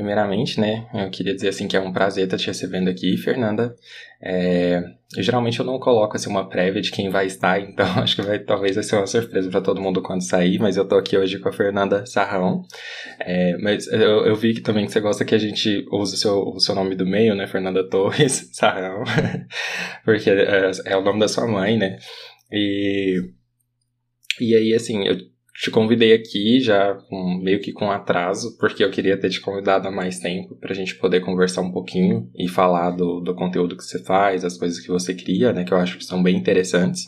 Primeiramente, né, eu queria dizer assim que é um prazer estar te recebendo aqui, Fernanda. É, eu, geralmente eu não coloco assim uma prévia de quem vai estar, então acho que vai, talvez vai ser uma surpresa para todo mundo quando sair, mas eu tô aqui hoje com a Fernanda Sarrão. É, mas eu, eu, vi que também que você gosta que a gente use o seu, o seu nome do meio, né, Fernanda Torres Sarrão, porque é, é o nome da sua mãe, né? E, e aí, assim, eu te convidei aqui já com, meio que com atraso, porque eu queria ter te convidado há mais tempo para a gente poder conversar um pouquinho e falar do, do conteúdo que você faz, as coisas que você cria, né, que eu acho que são bem interessantes.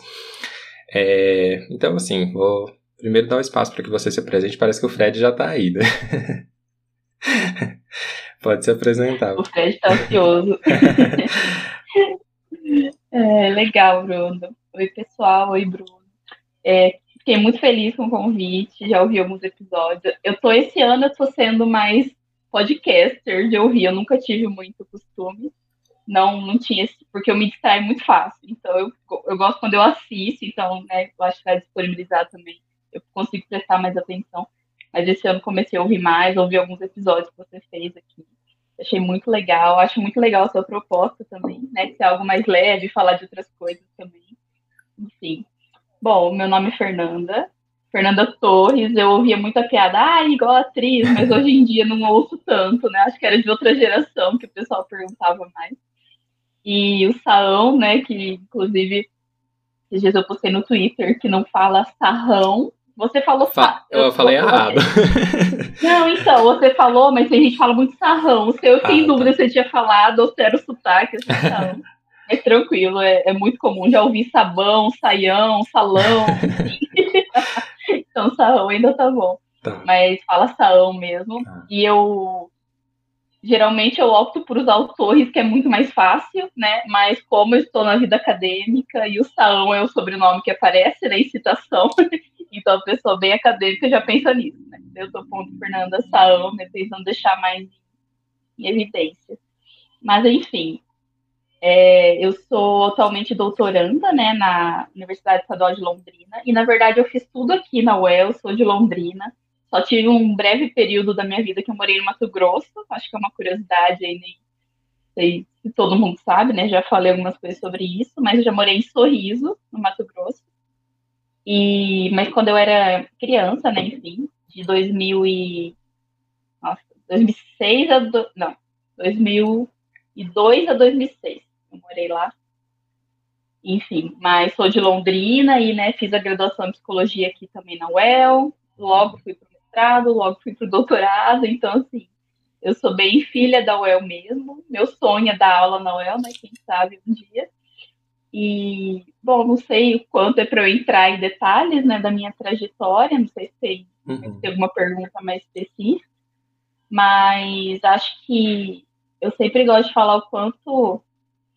É, então, assim, vou primeiro dar o um espaço para que você se apresente. Parece que o Fred já está aí, né? Pode se apresentar. O Fred está ansioso. é, legal, Bruno. Oi, pessoal. Oi, Bruno. É, Fiquei muito feliz com o convite, já ouvi alguns episódios. Eu tô esse ano, eu tô sendo mais podcaster de ouvir, eu nunca tive muito costume. Não, não tinha, porque eu me distraio muito fácil. Então, eu, eu gosto quando eu assisto, então, né, eu acho que vai disponibilizar também. Eu consigo prestar mais atenção. Mas esse ano comecei a ouvir mais, ouvi alguns episódios que você fez aqui. Achei muito legal, acho muito legal a sua proposta também, né? É algo mais leve, falar de outras coisas também. Enfim, Bom, meu nome é Fernanda. Fernanda Torres, eu ouvia muita piada, ah, igual atriz, mas hoje em dia não ouço tanto, né? Acho que era de outra geração que o pessoal perguntava mais. E o Saão, né, que inclusive esses dias eu postei no Twitter que não fala sarrão. Você falou Fa Eu, eu falei errado. Não, então, você falou, mas a gente fala muito sarrão. Se eu tenho ah, dúvida tá. se você tinha falado ou se era o sotaque, sarrão. É tranquilo, é, é, muito comum. Já ouvi sabão, saião, salão. então, sarrão ainda tá bom. Tá. Mas fala saão mesmo. Tá. E eu. Geralmente eu opto por usar o Torres, que é muito mais fácil, né? Mas como eu estou na vida acadêmica e o Saão é o sobrenome que aparece né, em citação, então a pessoa bem acadêmica já pensa nisso, né? Eu estou pondo Fernanda Saão, né, pensando deixar mais em evidência. Mas enfim, é, eu sou atualmente doutoranda né, na Universidade Estadual de Londrina, e na verdade eu fiz tudo aqui na UEL, sou de Londrina. Só tive um breve período da minha vida que eu morei no Mato Grosso, acho que é uma curiosidade aí, nem sei se todo mundo sabe, né? Já falei algumas coisas sobre isso, mas eu já morei em Sorriso, no Mato Grosso. E, mas quando eu era criança, né, enfim, de 2000 e, nossa, 2006 a, do, não, 2002 a 2006 eu morei lá. Enfim, mas sou de Londrina e, né, fiz a graduação em psicologia aqui também na UEL. Logo fui para o mestrado, logo fui para o doutorado. Então, assim, eu sou bem filha da UEL mesmo. Meu sonho é dar aula na UEL, né? Quem sabe um dia. E, bom, não sei o quanto é para eu entrar em detalhes, né, da minha trajetória. Não sei se tem, uhum. se tem alguma pergunta mais específica. Mas acho que eu sempre gosto de falar o quanto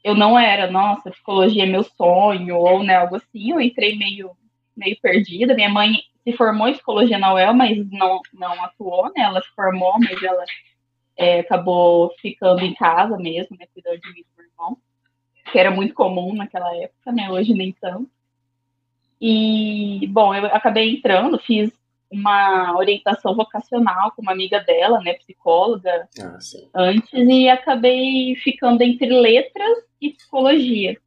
eu não era, nossa, psicologia é meu sonho, ou né, algo assim, eu entrei meio, meio perdida. Minha mãe se formou em psicologia na UEL, mas não, não atuou, né? Ela se formou, mas ela é, acabou ficando em casa mesmo, né? Cuidando de mim e do meu irmão, que era muito comum naquela época, né? Hoje nem tanto. E, bom, eu acabei entrando, fiz uma orientação vocacional com uma amiga dela, né, psicóloga, ah, antes, e acabei ficando entre letras e psicologia.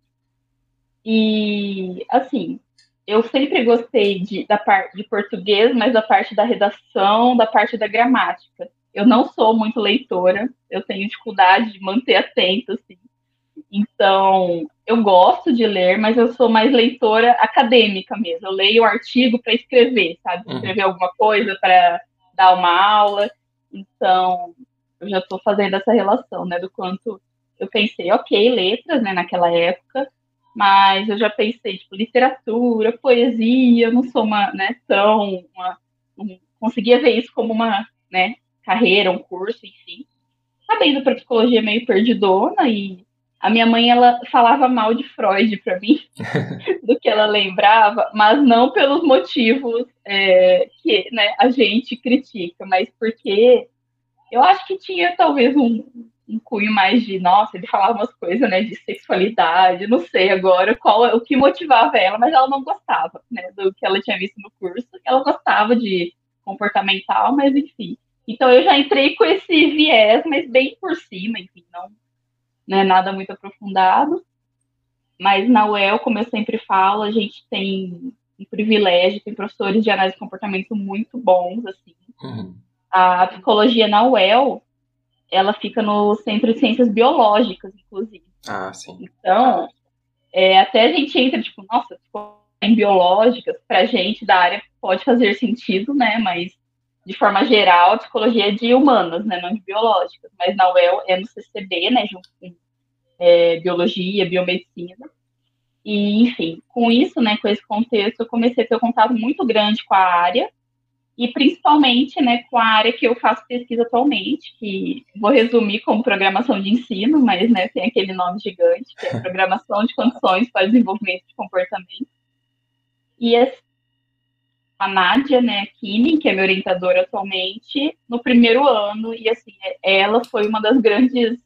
E, assim, eu sempre gostei de, da parte de português, mas da parte da redação, da parte da gramática. Eu não sou muito leitora, eu tenho dificuldade de manter atento, assim. Então, eu gosto de ler, mas eu sou mais leitora acadêmica mesmo. Eu leio o artigo para escrever, sabe? Uhum. Escrever uhum. alguma coisa para dar uma aula. Então, eu já estou fazendo essa relação, né? Do quanto eu pensei, ok, letras, né, naquela época, mas eu já pensei, tipo, literatura, poesia, eu não sou uma, né, tão, uma, não conseguia ver isso como uma, né, carreira, um curso, enfim. sabendo para psicologia meio perdidona e a minha mãe ela falava mal de Freud para mim, do que ela lembrava, mas não pelos motivos é, que né, a gente critica, mas porque eu acho que tinha talvez um, um cunho mais de, nossa, ele falava umas coisas, né, de sexualidade, não sei agora qual o que motivava ela, mas ela não gostava, né, do que ela tinha visto no curso, ela gostava de comportamental, mas enfim. Então eu já entrei com esse viés, mas bem por cima, enfim, não não é nada muito aprofundado. Mas na UEL, como eu sempre falo, a gente tem um privilégio, tem professores de análise de comportamento muito bons, assim. Uhum. A psicologia na UEL, ela fica no Centro de Ciências Biológicas, inclusive. Ah, sim. Então, é, até a gente entra, tipo, nossa, em biológicas, pra gente da área pode fazer sentido, né? Mas de forma geral, a psicologia é de humanas, né, não de biológicas, mas na UEL é no CCB, né, junto com é, biologia, biomedicina. E, enfim, com isso, né, com esse contexto, eu comecei a ter um contato muito grande com a área, e principalmente, né, com a área que eu faço pesquisa atualmente, que vou resumir como programação de ensino, mas, né, tem aquele nome gigante, que é programação de condições para desenvolvimento de comportamento. E, a Nádia, né, Kine, que é minha orientadora atualmente, no primeiro ano, e assim, ela foi uma das grandes,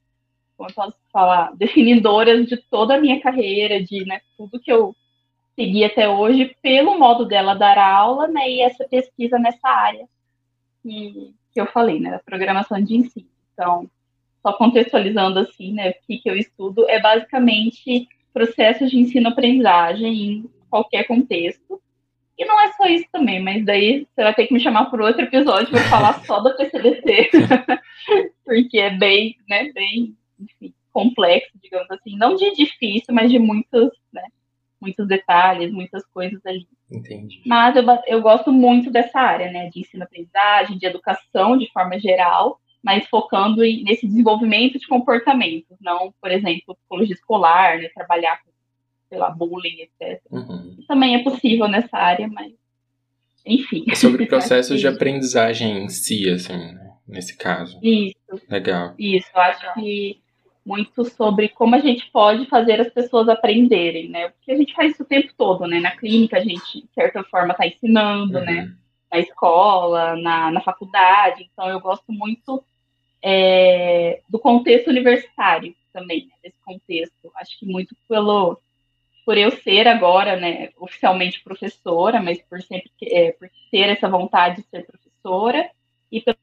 como eu posso falar, definidoras de toda a minha carreira, de né, tudo que eu segui até hoje, pelo modo dela dar aula, né, e essa pesquisa nessa área que, que eu falei, né, da programação de ensino. Então, só contextualizando assim, né, o que, que eu estudo, é basicamente processos de ensino-aprendizagem em qualquer contexto, e não é só isso também, mas daí você vai ter que me chamar por outro episódio para falar só da PCDC, porque é bem, né, bem, enfim, complexo, digamos assim, não de difícil, mas de muitos, né, muitos detalhes, muitas coisas ali. Entendi. Mas eu, eu gosto muito dessa área, né, de ensino-aprendizagem, de educação de forma geral, mas focando nesse desenvolvimento de comportamentos, não, por exemplo, psicologia escolar, né, trabalhar com lá, bullying, etc. Uhum. Também é possível nessa área, mas enfim. É sobre processos de aprendizagem em si, assim, né? nesse caso. Isso. Legal. Isso, eu acho que muito sobre como a gente pode fazer as pessoas aprenderem, né? Porque a gente faz isso o tempo todo, né? Na clínica a gente, de certa forma, está ensinando, né? uhum. né? Na escola, na, na faculdade. Então eu gosto muito é, do contexto universitário também, né? desse contexto. Acho que muito pelo por eu ser agora, né, oficialmente professora, mas por sempre é, por ter essa vontade de ser professora e pelo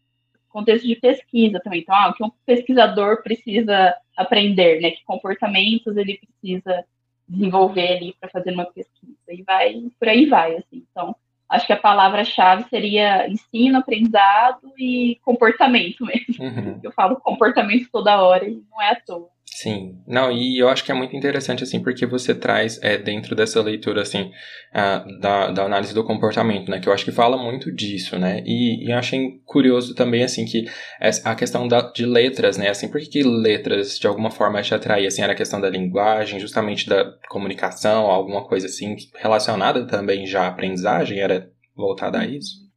contexto de pesquisa também. Então, ah, o que um pesquisador precisa aprender, né, que comportamentos ele precisa desenvolver ali para fazer uma pesquisa e vai por aí vai, assim. Então, acho que a palavra-chave seria ensino, aprendizado e comportamento mesmo. Uhum. Eu falo comportamento toda hora e não é à toa. Sim, não, e eu acho que é muito interessante, assim, porque você traz, é, dentro dessa leitura, assim, uh, da, da análise do comportamento, né, que eu acho que fala muito disso, né, e, e eu achei curioso também, assim, que a questão da, de letras, né, assim, por que letras, de alguma forma, te atraía, assim, era a questão da linguagem, justamente da comunicação, alguma coisa, assim, relacionada também já à aprendizagem, era voltada a isso?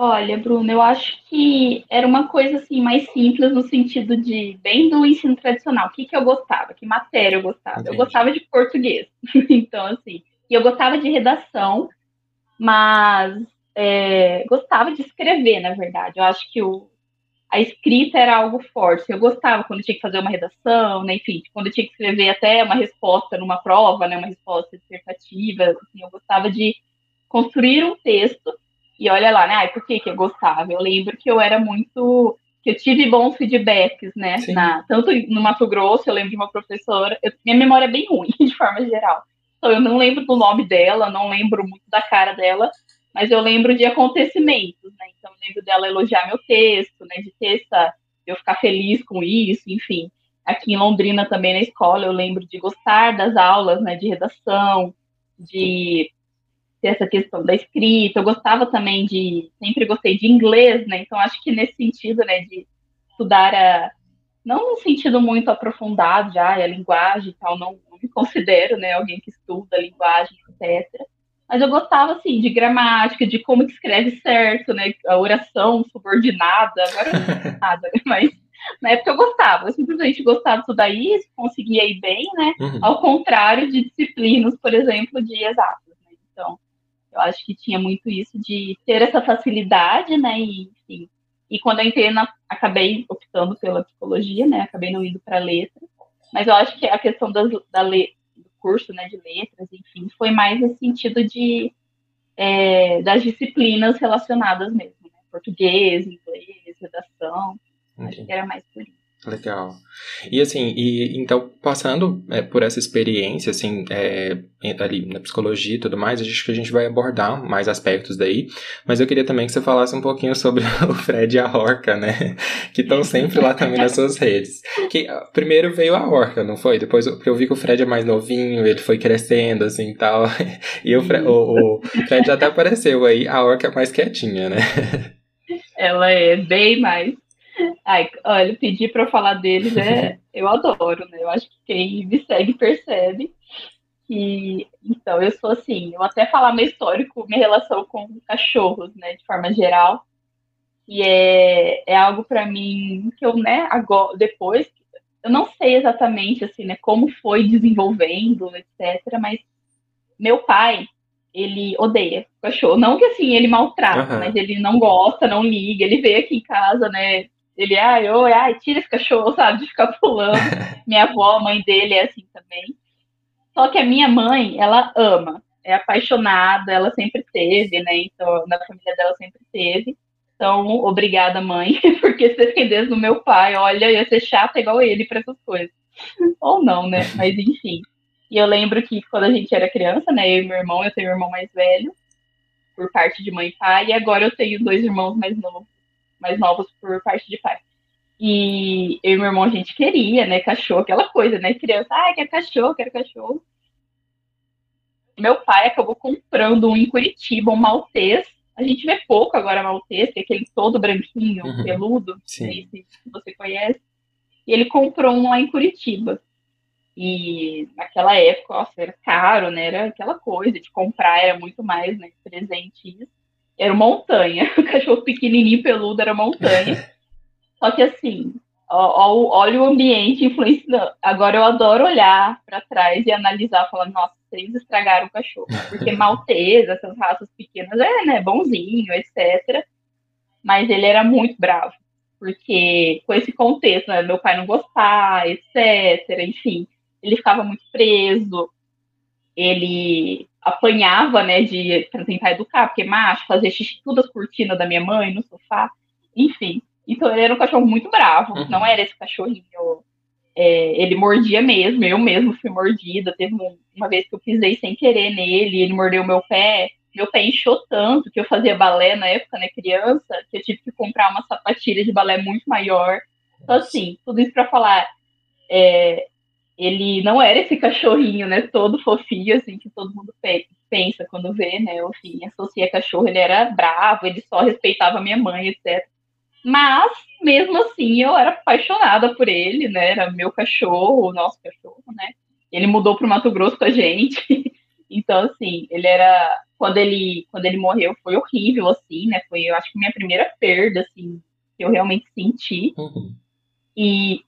Olha, Bruno, eu acho que era uma coisa assim mais simples no sentido de bem do ensino tradicional. O que, que eu gostava? Que matéria eu gostava? Entendi. Eu gostava de português. então, assim, e eu gostava de redação, mas é, gostava de escrever, na verdade. Eu acho que o, a escrita era algo forte. Eu gostava quando tinha que fazer uma redação, né? Enfim, quando eu tinha que escrever até uma resposta numa prova, né? Uma resposta dissertativa. Assim, eu gostava de construir um texto e olha lá, né? Ai, por que, que eu gostava? Eu lembro que eu era muito. que eu tive bons feedbacks, né? Na, tanto no Mato Grosso, eu lembro de uma professora. Eu, minha memória é bem ruim, de forma geral. Então, eu não lembro do nome dela, não lembro muito da cara dela, mas eu lembro de acontecimentos, né? Então, eu lembro dela elogiar meu texto, né? De ter essa. eu ficar feliz com isso, enfim. Aqui em Londrina também na escola, eu lembro de gostar das aulas, né? De redação, de ter essa questão da escrita. Eu gostava também de, sempre gostei de inglês, né? Então acho que nesse sentido, né, de estudar a, não no sentido muito aprofundado já, a linguagem e tal, não, não me considero, né, alguém que estuda a linguagem, etc. Mas eu gostava, assim, de gramática, de como que escreve certo, né, a oração subordinada, agora não nada, né? mas Na época eu gostava, eu simplesmente gostava disso daí, conseguia ir bem, né? Uhum. Ao contrário de disciplinas, por exemplo, de exatas. Né? Então, eu acho que tinha muito isso de ter essa facilidade, né? E, enfim, e quando eu entrei, na, acabei optando pela psicologia, né? Acabei não indo para letras. Mas eu acho que a questão das, da le, do curso, né, de letras, enfim, foi mais no sentido de é, das disciplinas relacionadas mesmo, né? Português, inglês, redação. Acho que era mais por isso. Legal. E assim, e então passando é, por essa experiência, assim, é, ali na psicologia e tudo mais, acho que a gente vai abordar mais aspectos daí, mas eu queria também que você falasse um pouquinho sobre o Fred e a Orca, né? Que estão sempre lá também nas suas redes. Que primeiro veio a Orca, não foi? Depois, porque eu vi que o Fred é mais novinho, ele foi crescendo, assim, tal. E o, Fred, o, o Fred até apareceu aí, a Orca é mais quietinha, né? Ela é bem mais Ai, olha, pedir para falar deles é. Eu adoro, né? Eu acho que quem me segue percebe que. Então, eu sou assim, eu até falar meu histórico, minha relação com cachorros, né, de forma geral. E é, é algo para mim que eu, né, agora, depois, eu não sei exatamente, assim, né, como foi desenvolvendo, etc., mas meu pai, ele odeia cachorro. Não que assim ele maltrata, uhum. mas ele não gosta, não liga. Ele veio aqui em casa, né? Ele, ai, oi, ai, tira esse cachorro, sabe? De ficar pulando. minha avó, a mãe dele é assim também. Só que a minha mãe, ela ama, é apaixonada, ela sempre teve, né? Então, na família dela sempre teve. Então, obrigada, mãe, porque se dependesse do meu pai, olha, ia ser chata igual ele para essas coisas. Ou não, né? Mas enfim. E eu lembro que quando a gente era criança, né? Eu e meu irmão, eu tenho um irmão mais velho, por parte de mãe e pai, e agora eu tenho dois irmãos mais novos mais novos por parte de pai. E eu e meu irmão, a gente queria, né, cachorro, aquela coisa, né, criança, ah, quer cachorro, quero cachorro. Meu pai acabou comprando um em Curitiba, um maltês. A gente vê pouco agora maltês, que é aquele todo branquinho, uhum. peludo, sei se você conhece. E ele comprou um lá em Curitiba. E naquela época, nossa, era caro, né? Era aquela coisa de comprar, era muito mais, né? Presente isso era montanha. O cachorro pequenininho peludo era montanha. Só que assim, olha o ambiente influenciando. Agora eu adoro olhar para trás e analisar, falando, nossa, vocês estragaram o cachorro. Porque maltesa, essas raças pequenas, é, né, bonzinho, etc. Mas ele era muito bravo. Porque com esse contexto, né, meu pai não gostar, etc. Enfim, ele ficava muito preso. Ele apanhava, né, de para tentar educar, porque macho, fazer xixi tudo as cortinas da minha mãe no sofá, enfim. Então ele era um cachorro muito bravo, uhum. não era esse cachorrinho. É, ele mordia mesmo, eu mesmo fui mordida. Teve uma vez que eu pisei sem querer nele, ele mordeu meu pé. Meu pé inchou tanto que eu fazia balé na época, né, criança, que eu tive que comprar uma sapatilha de balé muito maior. Então, assim, tudo isso para falar, é, ele não era esse cachorrinho, né, todo fofinho, assim, que todo mundo pensa quando vê, né, enfim, associa cachorro, ele era bravo, ele só respeitava minha mãe, etc. Mas, mesmo assim, eu era apaixonada por ele, né, era meu cachorro, o nosso cachorro, né, ele mudou para o Mato Grosso com a gente, então, assim, ele era, quando ele, quando ele morreu, foi horrível, assim, né, foi, eu acho que minha primeira perda, assim, que eu realmente senti, uhum. E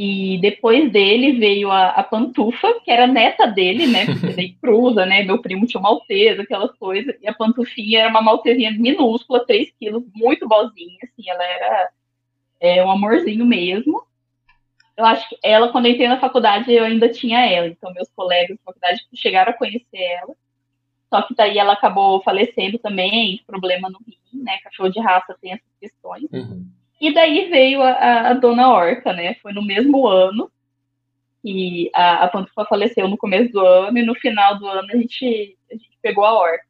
e depois dele veio a, a Pantufa, que era neta dele, né? Porque daí cruza, né? Meu primo tinha uma maltesa, aquelas coisas. E a Pantufinha era uma maltesinha minúscula, 3 quilos, muito bozinha, assim. Ela era é, um amorzinho mesmo. Eu acho que ela, quando eu entrei na faculdade, eu ainda tinha ela. Então, meus colegas da faculdade chegaram a conhecer ela. Só que daí ela acabou falecendo também, problema no rim, né? Cachorro de raça tem essas questões. Uhum. E daí veio a, a, Dona Orca, né? Foi no mesmo ano. E a, a Pantufa faleceu no começo do ano, e no final do ano a gente, a gente pegou a Orca.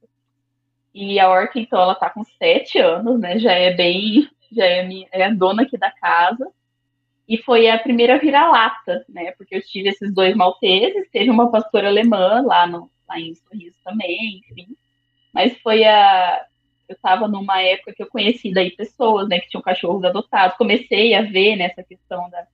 E a Orca, então, ela tá com sete anos, né? Já é bem. Já é, minha, é a dona aqui da casa. E foi a primeira vira-lata, né? Porque eu tive esses dois malteses, teve uma pastora alemã lá, no, lá em Sorriso também, enfim. Mas foi a, eu estava numa época que eu conheci daí pessoas, né, que tinham cachorros adotados, comecei a ver nessa questão da,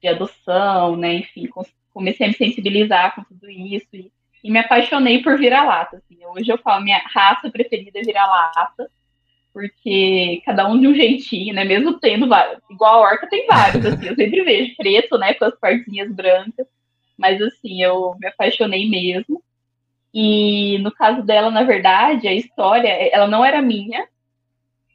de adoção, né, enfim, comecei a me sensibilizar com tudo isso e, e me apaixonei por vira-lata, assim, hoje eu falo, minha raça preferida é vira-lata, porque cada um de um jeitinho, né? Mesmo tendo vários, igual a orca tem vários, assim, eu sempre vejo preto, né, com as partinhas brancas, mas assim, eu me apaixonei mesmo. E no caso dela, na verdade, a história, ela não era minha,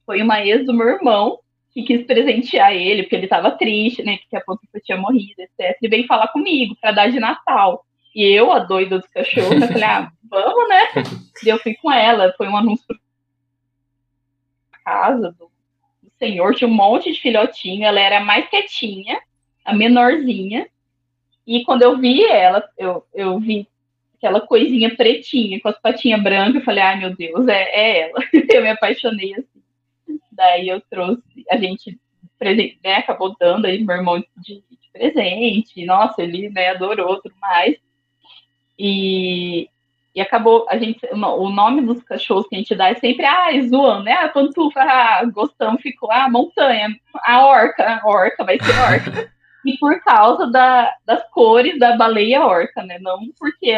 foi uma ex do meu irmão que quis presentear ele, porque ele estava triste, né, que a Pontifa tinha morrido, etc. E veio falar comigo para dar de Natal. E eu, a doida dos cachorros, eu falei, ah, vamos, né? E eu fui com ela, foi um anúncio casa do, do senhor, tinha um monte de filhotinho, ela era mais quietinha, a menorzinha. E quando eu vi ela, eu, eu vi aquela coisinha pretinha, com as patinhas brancas, eu falei, ai meu Deus, é, é ela. eu me apaixonei assim. Daí eu trouxe, a gente né, acabou dando aí meu irmão de, de presente. Nossa, ele né, adorou tudo mais. E, e acabou, a gente, o nome dos cachorros que a gente dá é sempre, ah, zoando, né? A pantufa, ah, gostamos, ficou, ah, montanha, a orca, a orca, vai ser orca. e por causa da, das cores da baleia orca, né? Não porque,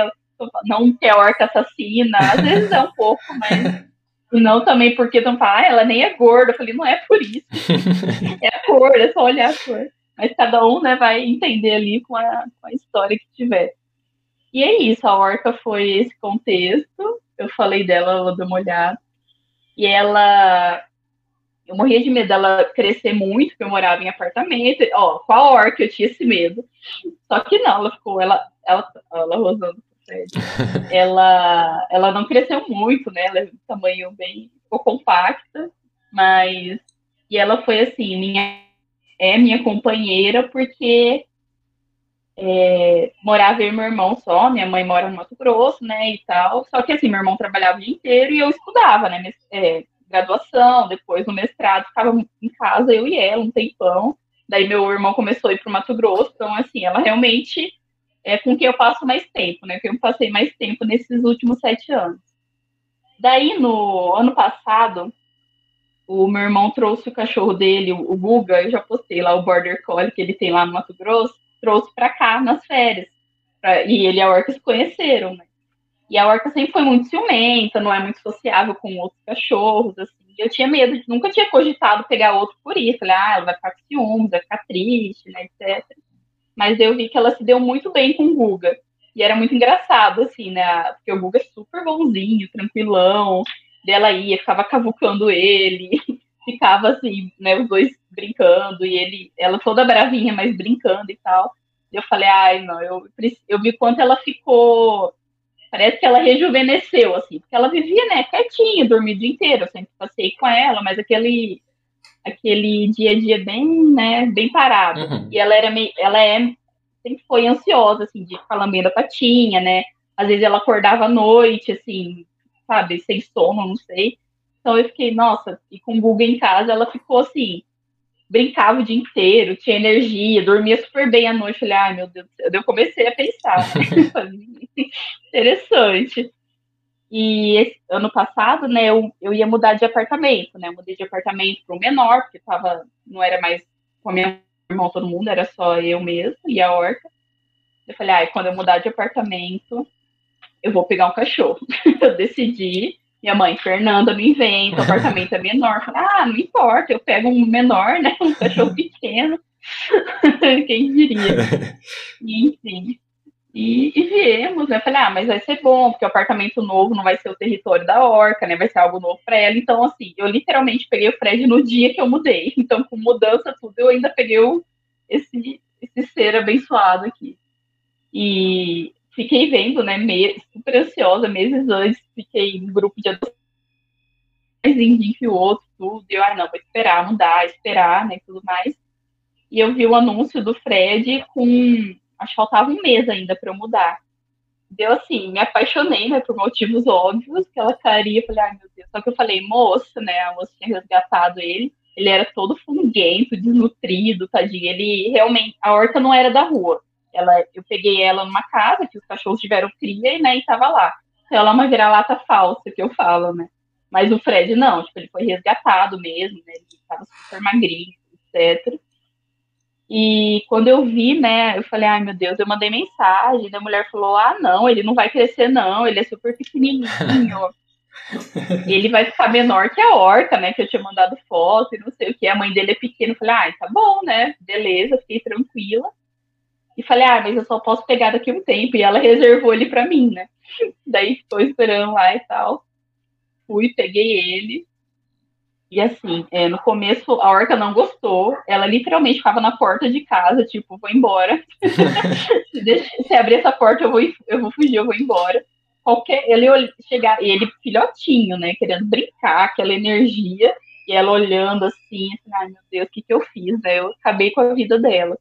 não que é orca assassina, às vezes é um pouco, mas e não também porque estão falando, ah, ela nem é gorda. Eu falei, não é por isso. é a cor, é só olhar a cor. Mas cada um, né, vai entender ali com a, com a história que tiver. E é isso, a Orca foi esse contexto. Eu falei dela, ela deu uma olhada. E ela. Eu morria de medo dela crescer muito, porque eu morava em apartamento. Ó, com a Orca eu tinha esse medo. Só que não, ela ficou. Ela, ela, ela rosando ela, ela não cresceu muito, né? Ela é um tamanho bem compacta, mas e ela foi assim, minha é minha companheira porque é, morava eu e meu irmão só, minha mãe mora no Mato Grosso, né, e tal. Só que assim, meu irmão trabalhava o dia inteiro e eu estudava, né, é, graduação, depois no mestrado, ficava em casa eu e ela um tempão. Daí meu irmão começou a ir para o Mato Grosso, então assim, ela realmente é com quem eu passo mais tempo, né, que eu passei mais tempo nesses últimos sete anos. Daí no ano passado, o meu irmão trouxe o cachorro dele, o Guga, eu já postei lá o Border Collie que ele tem lá no Mato Grosso trouxe para cá nas férias. Pra, e ele e a Orca se conheceram, né? E a Orca sempre foi muito ciumenta, não é muito sociável com outros cachorros, assim. Eu tinha medo, nunca tinha cogitado pegar outro por isso. Falei, ah, ela vai ficar com ciúmes, vai ficar triste, né, etc. Mas eu vi que ela se deu muito bem com o Guga. E era muito engraçado, assim, né? Porque o Guga é super bonzinho, tranquilão. Dela ia, ficava cavucando ele, ficava assim, né, os dois brincando, e ele, ela toda bravinha, mas brincando e tal. E eu falei, ai, não, eu, eu vi quanto ela ficou. Parece que ela rejuvenesceu, assim, porque ela vivia, né, quietinha, dormia o dia inteiro, eu sempre passei com ela, mas aquele aquele dia a dia bem, né, bem parado. Uhum. E ela era meio, ela é, sempre foi ansiosa, assim, de ficar lambendo a patinha, né? Às vezes ela acordava à noite, assim, sabe, sem sono, não sei. Então eu fiquei, nossa, e com o Google em casa, ela ficou assim, brincava o dia inteiro, tinha energia, dormia super bem à noite. Falei, ai meu Deus do céu. Eu comecei a pensar, né? interessante. E esse, ano passado, né, eu, eu ia mudar de apartamento, né? Eu mudei de apartamento para o menor, porque tava, não era mais com a minha irmã, todo mundo, era só eu mesmo e a Horta. Eu falei, ai, quando eu mudar de apartamento, eu vou pegar um cachorro. eu decidi minha mãe, Fernanda, me inventa, o apartamento é menor. Falei, ah, não importa, eu pego um menor, né? Um cachorro pequeno. Quem diria? E, enfim. E, e viemos, né? Falei, ah, mas vai ser bom, porque o apartamento novo não vai ser o território da Orca, né? Vai ser algo novo para ela. Então, assim, eu literalmente peguei o Fred no dia que eu mudei. Então, com mudança, tudo, eu ainda peguei o, esse, esse ser abençoado aqui. E fiquei vendo, né, me, super ansiosa, meses antes, fiquei no grupo de adoção, mais indinho que o outro, tudo, e eu, ah, não, vou esperar mudar, esperar, né, tudo mais. E eu vi o anúncio do Fred com, acho que faltava um mês ainda para eu mudar. Deu assim, me apaixonei, né, por motivos óbvios, que ela caria, falei, ai meu Deus, só que eu falei, moça, né, a moça tinha resgatado ele, ele era todo funguento, desnutrido, tadinho, ele realmente, a horta não era da rua, ela, eu peguei ela numa casa que os cachorros tiveram cria, né, e tava lá. Então ela é uma vira-lata falsa, que eu falo, né. Mas o Fred não, tipo, ele foi resgatado mesmo, né, ele tava super magrinho, etc. E quando eu vi, né, eu falei, ai meu Deus, eu mandei mensagem, a mulher falou, ah não, ele não vai crescer não, ele é super pequenininho. ele vai ficar menor que a orca, né? Que eu tinha mandado foto e não sei o que. A mãe dele é pequena. Eu falei, ah, tá bom, né? Beleza, fiquei tranquila. E falei, ah, mas eu só posso pegar daqui um tempo. E ela reservou ele pra mim, né? Daí ficou esperando lá e tal. Fui, peguei ele. E assim, é, no começo a orca não gostou. Ela literalmente ficava na porta de casa, tipo, vou embora. se, deixa, se abrir essa porta, eu vou, eu vou fugir, eu vou embora. Qualquer, ele chegar, e ele filhotinho, né? Querendo brincar, aquela energia, e ela olhando assim, assim, ai meu Deus, o que, que eu fiz? Né? Eu acabei com a vida dela.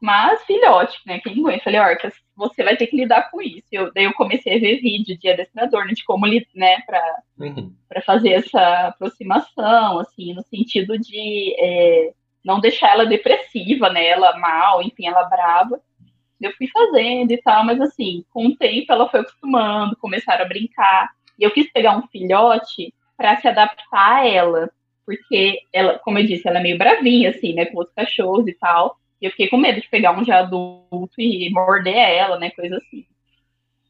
Mas filhote, né? Quem aguenta? Falei, Orca, você vai ter que lidar com isso. Eu, daí eu comecei a ver vídeo de adestrador, né, de como, né, para uhum. fazer essa aproximação, assim, no sentido de é, não deixar ela depressiva, né, ela mal, enfim, ela brava. Eu fui fazendo e tal, mas assim, com o tempo ela foi acostumando, começaram a brincar. E eu quis pegar um filhote para se adaptar a ela, porque ela, como eu disse, ela é meio bravinha, assim, né, com os cachorros e tal. E eu fiquei com medo de pegar um já adulto e morder ela, né? Coisa assim.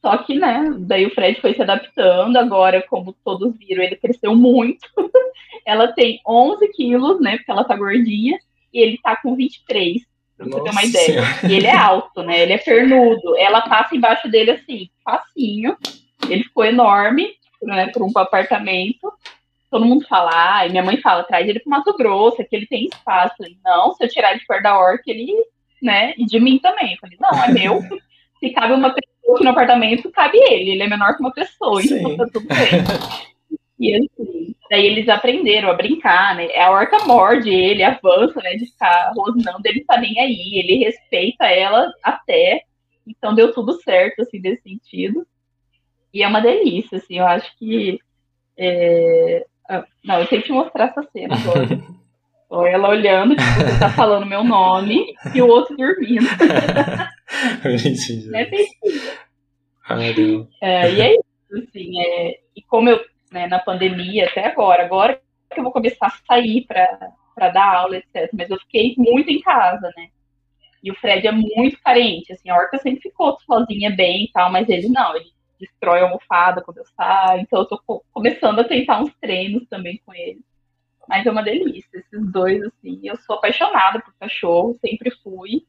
Só que, né, daí o Fred foi se adaptando, agora, como todos viram, ele cresceu muito. ela tem 11 quilos, né, porque ela tá gordinha, e ele tá com 23, pra você ter uma ideia. E ele é alto, né, ele é pernudo. Ela passa embaixo dele, assim, facinho. Ele ficou enorme, né, para um apartamento todo mundo fala, ah, e minha mãe fala, traz ele pro Mato Grosso, que ele tem espaço. Falei, não, se eu tirar de perto da orca, ele, né, e de mim também. Eu falei, não, é meu. se cabe uma pessoa no apartamento, cabe ele. Ele é menor que uma pessoa, então Sim. então tá tudo bem. E assim, daí eles aprenderam a brincar, né? A orca morde ele, avança, né? De ficar rosnando, ele tá nem aí, ele respeita ela até. Então deu tudo certo, assim, nesse sentido. E é uma delícia, assim, eu acho que é, não, eu tenho que mostrar essa cena agora. Ou ela olhando, tipo, você tá falando meu nome e o outro dormindo. É É, e é isso, assim, é, e como eu, né, na pandemia até agora, agora que eu vou começar a sair para dar aula, etc. Mas eu fiquei muito em casa, né? E o Fred é muito carente, assim, a Orca sempre ficou sozinha bem e tal, mas ele não, ele destrói a almofada quando eu saio. Então eu tô começando a tentar uns treinos também com ele. Mas é uma delícia, esses dois, assim. Eu sou apaixonada por cachorro, sempre fui.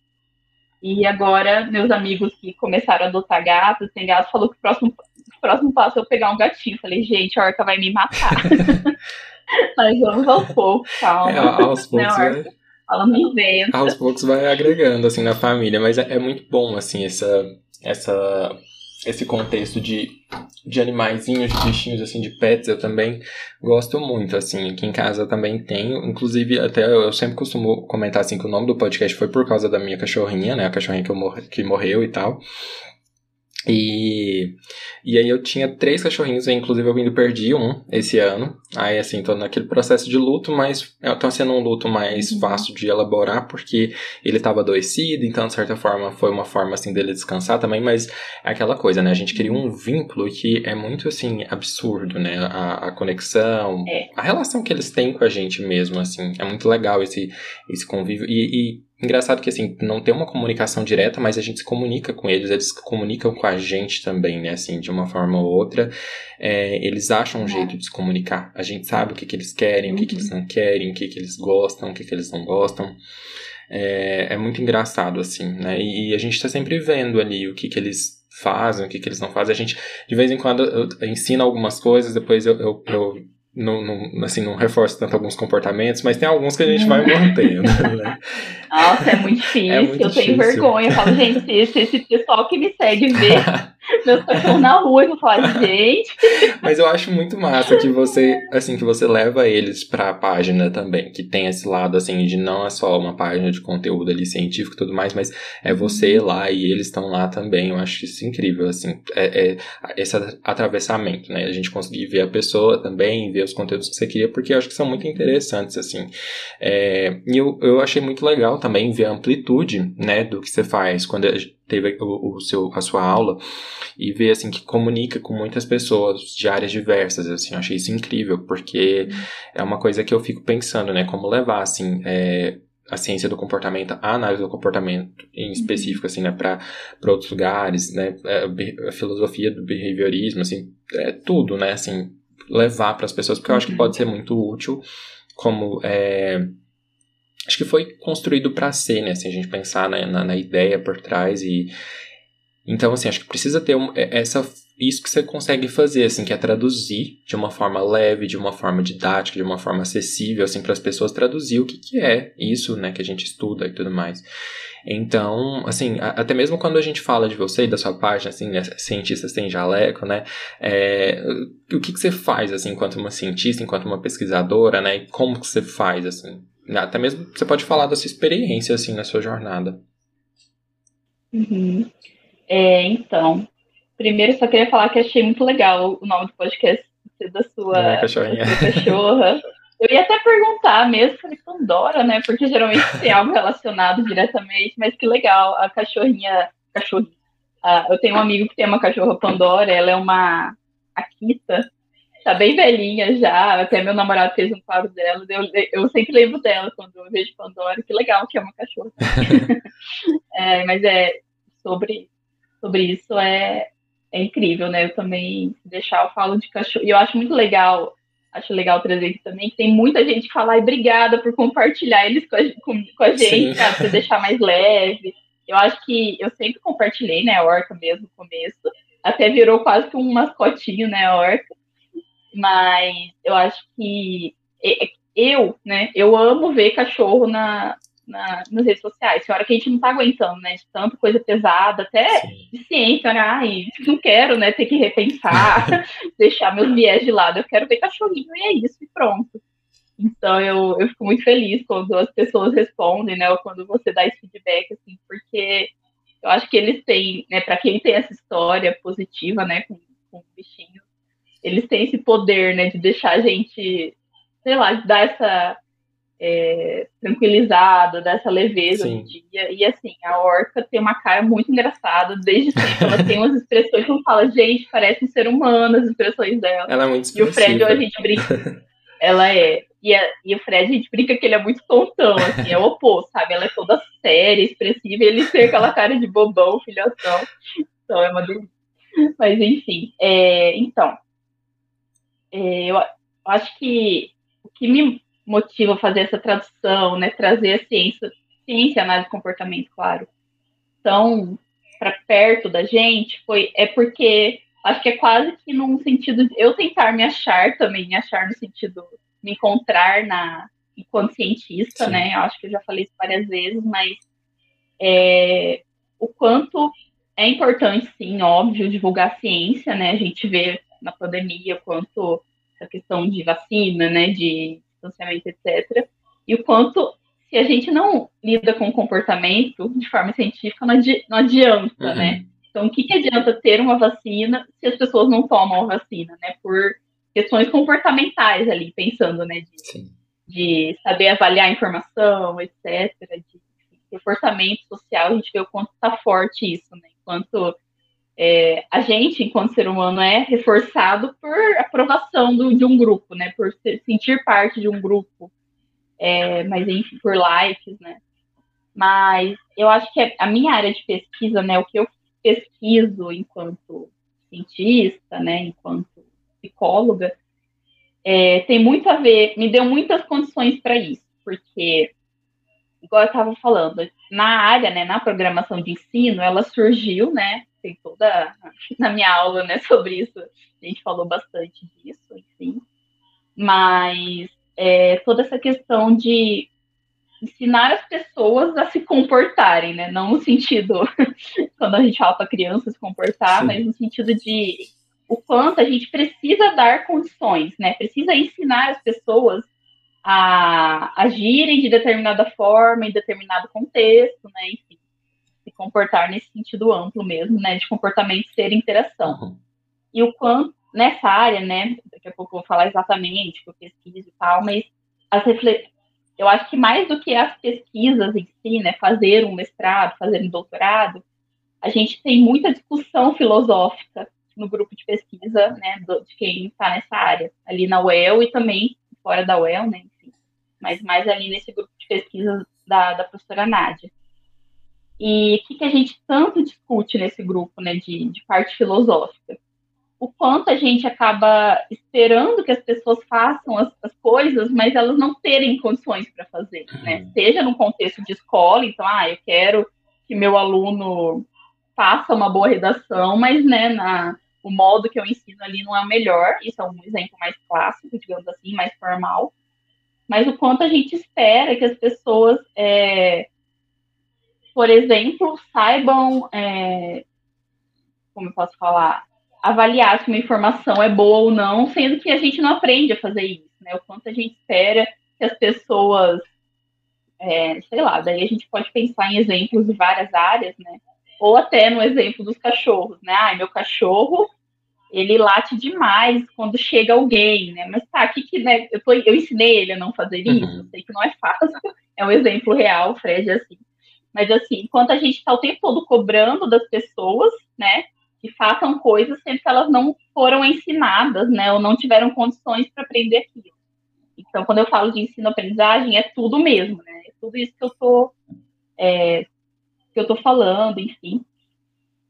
E agora, meus amigos que começaram a adotar gatos, tem gato, falou que o próximo, o próximo passo é eu pegar um gatinho. Falei, gente, a Orca vai me matar. Mas vamos aos poucos, calma. É, aos poucos, né, Ela me inventa. Aos poucos vai agregando, assim, na família. Mas é, é muito bom, assim, essa, essa esse contexto de, de animaizinhos, de bichinhos, assim, de pets, eu também gosto muito, assim. Aqui em casa eu também tenho. Inclusive, até eu sempre costumo comentar, assim, que o nome do podcast foi por causa da minha cachorrinha, né? A cachorrinha que, eu mor que morreu e tal. E, e aí eu tinha três cachorrinhos, inclusive eu ainda perdi um esse ano. Aí assim, tô naquele processo de luto, mas é, tá sendo um luto mais uhum. fácil de elaborar, porque ele tava adoecido, então de certa forma foi uma forma assim dele descansar também, mas é aquela coisa, né? A gente cria um vínculo que é muito assim absurdo, né? A, a conexão, é. a relação que eles têm com a gente mesmo, assim, é muito legal esse, esse convívio. E, e Engraçado que, assim, não tem uma comunicação direta, mas a gente se comunica com eles, eles se comunicam com a gente também, né? Assim, de uma forma ou outra, é, eles acham um é. jeito de se comunicar. A gente sabe o que, que eles querem, uhum. o que, que eles uhum. não querem, o que, que eles gostam, o que, que eles não gostam. É, é muito engraçado, assim, né? E, a gente tá sempre vendo ali o que, que eles fazem, o que, que eles não fazem. A gente, de vez em quando, eu, eu ensino algumas coisas, depois eu, eu não, não, assim, não reforça tanto alguns comportamentos, mas tem alguns que a gente vai mantendo, né? Nossa, é muito difícil. É muito eu difícil. tenho vergonha. Eu falo, gente, se esse pessoal que me segue vê meus cachorros na rua, eu vou falar, gente. Mas eu acho muito massa que você, assim, que você leva eles pra página também, que tem esse lado, assim, de não é só uma página de conteúdo ali científico e tudo mais, mas é você lá e eles estão lá também. Eu acho isso incrível, assim, é, é esse atravessamento, né? A gente conseguir ver a pessoa também, ver os conteúdos que você queria, porque eu acho que são muito interessantes, assim. É, e eu, eu achei muito legal também ver a amplitude, né, do que você faz quando teve o, o, seu, a sua aula e ver assim que comunica com muitas pessoas de áreas diversas assim eu achei isso incrível porque é uma coisa que eu fico pensando né como levar assim é, a ciência do comportamento, a análise do comportamento em específico, assim, né, para outros lugares, né, é, a filosofia do behaviorismo, assim, é tudo, né, assim, levar para as pessoas, porque eu acho que pode ser muito útil, como é, acho que foi construído para ser, né? Se a gente pensar na, na, na, ideia por trás e então assim acho que precisa ter um, é, essa isso que você consegue fazer, assim, que é traduzir de uma forma leve, de uma forma didática, de uma forma acessível, assim, para as pessoas traduzir o que, que é isso, né, que a gente estuda e tudo mais. Então, assim, até mesmo quando a gente fala de você e da sua página, assim, né, cientistas sem jaleco, né, é, o que, que você faz, assim, enquanto uma cientista, enquanto uma pesquisadora, né, e como que você faz, assim, até mesmo você pode falar da sua experiência, assim, na sua jornada. Uhum. É, então, Primeiro, só queria falar que achei muito legal o nome do podcast ser da sua, é, da sua cachorra. Eu ia até perguntar mesmo, falei Pandora, né? Porque geralmente tem algo relacionado diretamente, mas que legal, a cachorrinha, cachorrinha. Ah, eu tenho um amigo que tem uma cachorra Pandora, ela é uma Akita, tá bem velhinha já, até meu namorado fez um quadro dela, eu, eu sempre lembro dela quando eu vejo Pandora, que legal que é uma cachorra. é, mas é sobre, sobre isso é, é incrível, né? Eu também, deixar, eu falo de cachorro. E eu acho muito legal, acho legal trazer aqui também, que tem muita gente que fala, obrigada por compartilhar eles com a, com, com a gente, sabe? Pra deixar mais leve. Eu acho que eu sempre compartilhei, né, a Orca mesmo no começo. Até virou quase que um mascotinho, né, a Orca. Mas eu acho que eu, né, eu amo ver cachorro na, na, nas redes sociais. Tem hora que a gente não tá aguentando, né? De tanta coisa pesada, até Sim. de ciência, né? Ai, não quero, né, ter que repensar, deixar meus viés de lado. Eu quero ver cachorrinho e é isso, e pronto. Então eu, eu fico muito feliz quando as pessoas respondem, né? Ou quando você dá esse feedback, assim, porque eu acho que eles têm, né, para quem tem essa história positiva, né, com, com bichinhos, eles têm esse poder, né, de deixar a gente, sei lá, de dar essa é, tranquilizado, dessa leveza Sim. do dia. E assim, a orca tem uma cara muito engraçada, desde sempre. Ela tem umas expressões que eu falo, gente, parece um ser humano as expressões dela. Ela é muito. E o Fred, a gente brinca. ela é. E, a, e o Fred, a gente brinca que ele é muito tontão, assim, é o oposto, sabe? Ela é toda séria, expressiva, e ele tem aquela cara de bobão, filhotão. Então é uma delícia. Mas enfim, é, então. É, eu acho que o que me motiva fazer essa tradução, né, trazer a ciência, ciência, análise de comportamento, claro, tão para perto da gente, foi é porque acho que é quase que num sentido de eu tentar me achar também, me achar no sentido me encontrar na enquanto cientista, Sim. né? Eu acho que eu já falei isso várias vezes, mas é, o quanto é importante, sim, óbvio, divulgar a ciência, né? A gente vê na pandemia quanto essa questão de vacina, né, de distanciamento, etc. E o quanto, se a gente não lida com o comportamento de forma científica, não, adi não adianta, uhum. né? Então, o que, que adianta ter uma vacina se as pessoas não tomam a vacina, né? Por questões comportamentais ali, pensando, né? De, de saber avaliar a informação, etc. De reforçamento social, a gente vê o quanto está forte isso, né? Enquanto é, a gente, enquanto ser humano, é reforçado por aprovação do, de um grupo, né? Por ser, sentir parte de um grupo, é, mas enfim, por likes, né? Mas eu acho que a minha área de pesquisa, né? O que eu pesquiso enquanto cientista, né? Enquanto psicóloga, é, tem muito a ver, me deu muitas condições para isso, porque, igual eu estava falando, na área, né, na programação de ensino, ela surgiu, né, tem toda na minha aula, né, sobre isso, a gente falou bastante disso, enfim. Mas é, toda essa questão de ensinar as pessoas a se comportarem, né? Não no sentido quando a gente fala para criança se comportar, Sim. mas no sentido de o quanto a gente precisa dar condições, né? Precisa ensinar as pessoas a agirem de determinada forma, em determinado contexto, né? Enfim comportar nesse sentido amplo mesmo, né, de comportamento ser interação. E o quanto nessa área, né, daqui a pouco eu vou falar exatamente que eu pesquiso e tal, mas as eu acho que mais do que as pesquisas em si, né, fazer um mestrado, fazer um doutorado, a gente tem muita discussão filosófica no grupo de pesquisa, né, de quem está nessa área, ali na UEL e também fora da UEL, né, enfim, mas mais ali nesse grupo de pesquisa da, da professora Nádia. E o que, que, a gente tanto discute nesse grupo, né, de, de parte filosófica? o quanto a gente acaba esperando que as pessoas façam as, as coisas, mas elas não terem condições para fazer, né? Uhum. Seja no contexto de escola, então, ah, eu quero que meu aluno faça uma boa redação, mas, né, na, o modo que eu ensino ali não é o melhor, isso é um exemplo mais clássico, digamos assim, mais formal, mas o quanto a gente espera que as pessoas, é, por exemplo, saibam, é, como eu posso falar, avaliar se uma informação é boa ou não, sendo que a gente não aprende a fazer isso, né? O quanto a gente espera que as pessoas, é, sei lá, daí a gente pode pensar em exemplos de várias áreas, né? Ou até no exemplo dos cachorros, né? Ah, meu cachorro, ele late demais quando chega alguém, né? Mas tá, que que, né? Eu, tô, eu ensinei ele a não fazer isso, uhum. eu sei que não é fácil, é um exemplo real, Fred, assim. Mas assim, enquanto a gente está o tempo todo cobrando das pessoas, né? que façam coisas sendo que elas não foram ensinadas, né, ou não tiveram condições para aprender aquilo. Então, quando eu falo de ensino-aprendizagem, é tudo mesmo, né, é tudo isso que eu tô, é, que eu tô falando, enfim.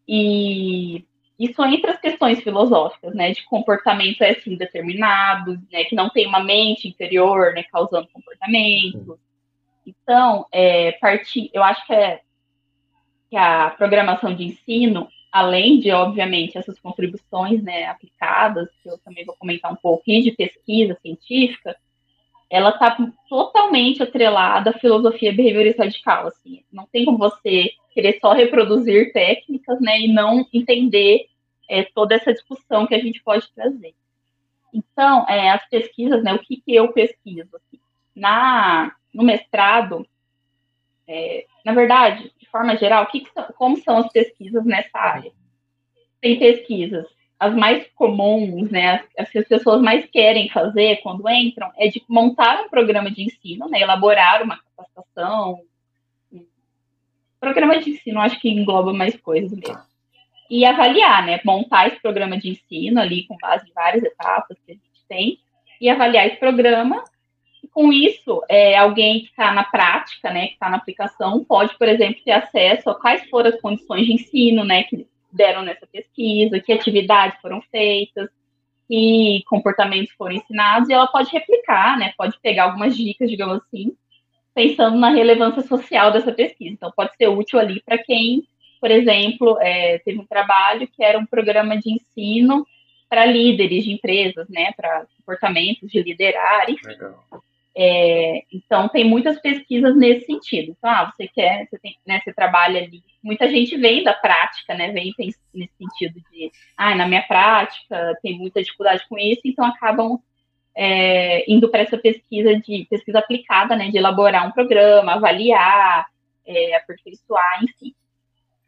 E isso entre as questões filosóficas, né, de comportamento é assim determinado, né, que não tem uma mente interior, né, causando comportamento. Então, é, eu acho que é que a programação de ensino além de, obviamente, essas contribuições né, aplicadas, que eu também vou comentar um e de pesquisa científica, ela está totalmente atrelada à filosofia behaviorista radical. Assim. Não tem como você querer só reproduzir técnicas né, e não entender é, toda essa discussão que a gente pode trazer. Então, é, as pesquisas, né, o que, que eu pesquiso? Assim? Na, no mestrado, é, na verdade, de forma geral, que que são, como são as pesquisas nessa área? Tem pesquisas, as mais comuns, né, as que as pessoas mais querem fazer quando entram, é de montar um programa de ensino, né, elaborar uma capacitação. Um programa de ensino, acho que engloba mais coisas mesmo. E avaliar, né, montar esse programa de ensino ali com base em várias etapas que a gente tem, e avaliar esse programa com isso, é, alguém que está na prática, né, que está na aplicação, pode, por exemplo, ter acesso a quais foram as condições de ensino, né, que deram nessa pesquisa, que atividades foram feitas, que comportamentos foram ensinados, e ela pode replicar, né, pode pegar algumas dicas, digamos assim, pensando na relevância social dessa pesquisa. Então, pode ser útil ali para quem, por exemplo, é, teve um trabalho que era um programa de ensino para líderes de empresas, né, para comportamentos de liderar, enfim. Legal. É, então, tem muitas pesquisas nesse sentido. Então, ah, você quer, você, tem, né, você trabalha ali. Muita gente vem da prática, né? Vem nesse sentido de, ah, na minha prática tem muita dificuldade com isso, então acabam é, indo para essa pesquisa de pesquisa aplicada, né? De elaborar um programa, avaliar, é, aperfeiçoar, enfim.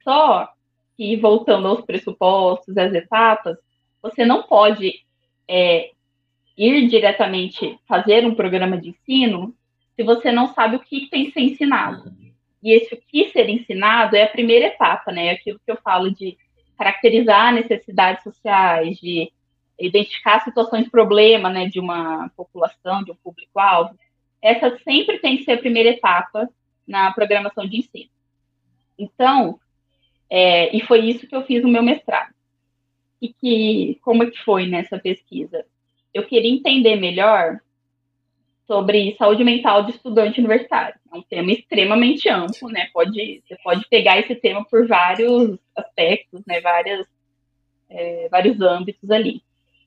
Só que voltando aos pressupostos, às etapas, você não pode é, ir diretamente fazer um programa de ensino se você não sabe o que tem que ser ensinado. E esse o que ser ensinado é a primeira etapa, né? É aquilo que eu falo de caracterizar necessidades sociais, de identificar situações de problema, né, de uma população, de um público-alvo. Essa sempre tem que ser a primeira etapa na programação de ensino. Então, é, e foi isso que eu fiz no meu mestrado. E que, como é que foi nessa pesquisa? Eu queria entender melhor sobre saúde mental de estudante universitário. É um tema extremamente amplo, né? Pode, você pode pegar esse tema por vários aspectos, né? Várias, é, vários âmbitos ali.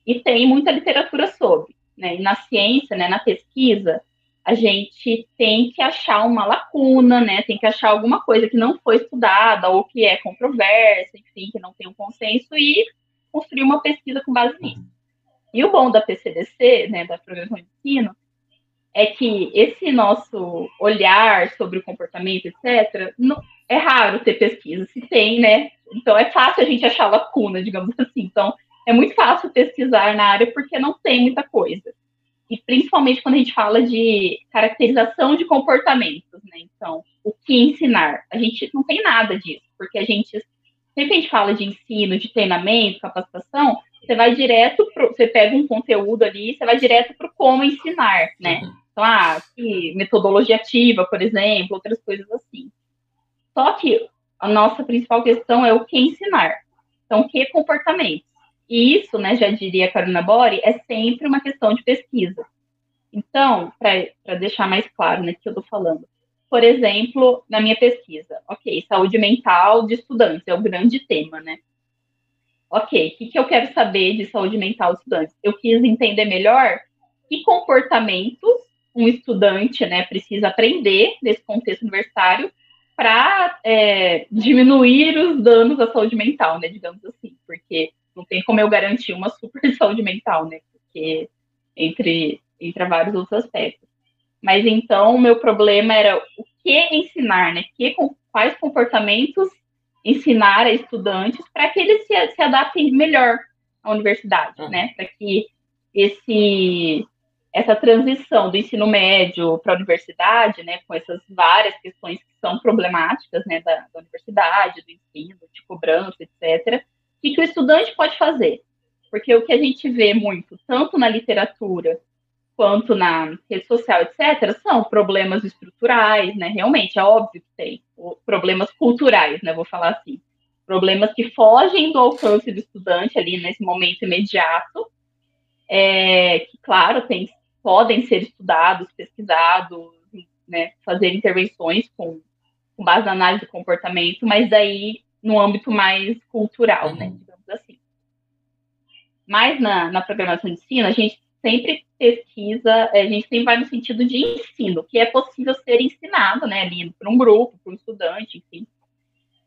E tem muita literatura sobre. Né? E na ciência, né, na pesquisa, a gente tem que achar uma lacuna, né? Tem que achar alguma coisa que não foi estudada ou que é controversa, enfim, que não tem um consenso e construir uma pesquisa com base nisso. E o bom da PCDC, né, da Programação de Ensino, é que esse nosso olhar sobre o comportamento, etc., não, é raro ter pesquisa. Se tem, né? Então é fácil a gente achar lacuna, digamos assim. Então é muito fácil pesquisar na área porque não tem muita coisa. E principalmente quando a gente fala de caracterização de comportamentos, né? Então, o que ensinar? A gente não tem nada disso, porque a gente sempre a gente fala de ensino, de treinamento, capacitação, você vai direto pro, você pega um conteúdo ali, você vai direto para como ensinar, né? Uhum. Então, ah, metodologia ativa, por exemplo, outras coisas assim. Só que a nossa principal questão é o que ensinar. Então, que comportamentos? E isso, né, já diria a Carolina Bori, é sempre uma questão de pesquisa. Então, para deixar mais claro né, que eu estou falando, por exemplo, na minha pesquisa, ok, saúde mental de estudantes é o grande tema, né? Ok, o que, que eu quero saber de saúde mental de estudantes? Eu quis entender melhor que comportamentos um estudante né, precisa aprender nesse contexto universitário para é, diminuir os danos à saúde mental, né, digamos assim, porque não tem como eu garantir uma super saúde mental, né, porque entre, entre vários outros aspectos. Mas então, o meu problema era o que ensinar, né, que, quais comportamentos ensinar a estudantes para que eles se, se adaptem melhor à universidade, né, para que esse essa transição do ensino médio para a universidade, né, com essas várias questões que são problemáticas, né, da, da universidade, do ensino, de cobrança, etc. O que, que o estudante pode fazer? Porque o que a gente vê muito, tanto na literatura quanto na rede social, etc., são problemas estruturais, né? Realmente, é óbvio que tem. Problemas culturais, né? Vou falar assim. Problemas que fogem do alcance do estudante ali nesse momento imediato. É, que, claro, tem podem ser estudados, pesquisados, né, fazer intervenções com, com, base na análise do comportamento, mas daí no âmbito mais cultural, né, uhum. digamos assim. Mas na, na programação de ensino, a gente sempre pesquisa, a gente sempre vai no sentido de ensino, que é possível ser ensinado, né, ali para um grupo, para um estudante, enfim.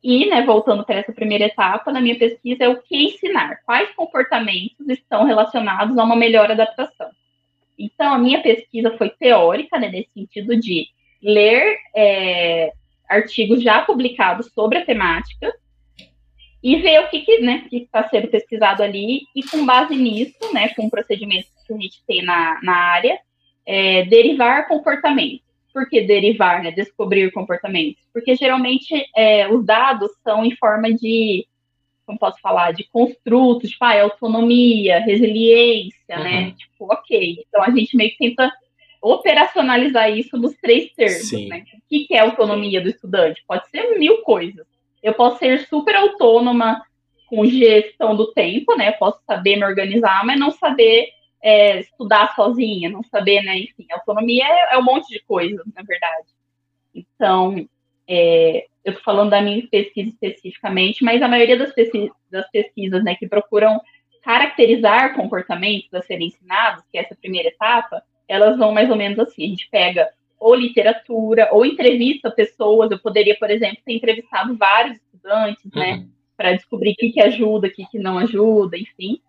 E, né, voltando para essa primeira etapa, na minha pesquisa é o que ensinar, quais comportamentos estão relacionados a uma melhor adaptação. Então, a minha pesquisa foi teórica, né, nesse sentido de ler é, artigos já publicados sobre a temática e ver o que que né, está sendo pesquisado ali e com base nisso, né, com procedimentos que a gente tem na, na área, é, derivar comportamentos. Por que derivar, né, descobrir comportamentos? Porque geralmente é, os dados são em forma de como posso falar, de construtos, tipo, ah, autonomia, resiliência, né? uhum. né? Tipo, ok. Então a gente meio que tenta operacionalizar isso nos três termos, Sim. né? O que é autonomia do estudante? Pode ser mil coisas. Eu posso ser super autônoma com gestão do tempo, né? Eu posso saber me organizar, mas não saber é, estudar sozinha, não saber, né? Enfim, autonomia é, é um monte de coisa, na verdade. Então, é, eu estou falando da minha pesquisa especificamente, mas a maioria das, pesquisas, das pesquisas né, que procuram caracterizar comportamentos a serem ensinados, que é essa primeira etapa, elas vão mais ou menos assim. A gente pega ou literatura, ou entrevista pessoas. Eu poderia, por exemplo, ter entrevistado vários estudantes, né, uhum. para descobrir o que, que ajuda, o que, que não ajuda, enfim.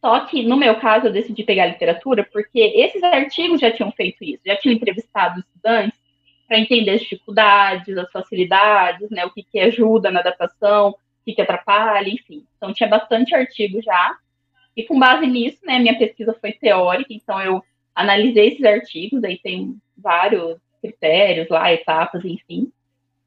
Só que, no meu caso, eu decidi pegar literatura porque esses artigos já tinham feito isso, já tinham entrevistado estudantes para entender as dificuldades, as facilidades, né, o que, que ajuda na adaptação, o que, que atrapalha, enfim. Então, tinha bastante artigo já. E com base nisso, né, minha pesquisa foi teórica, então eu analisei esses artigos, aí tem vários critérios lá, etapas, enfim.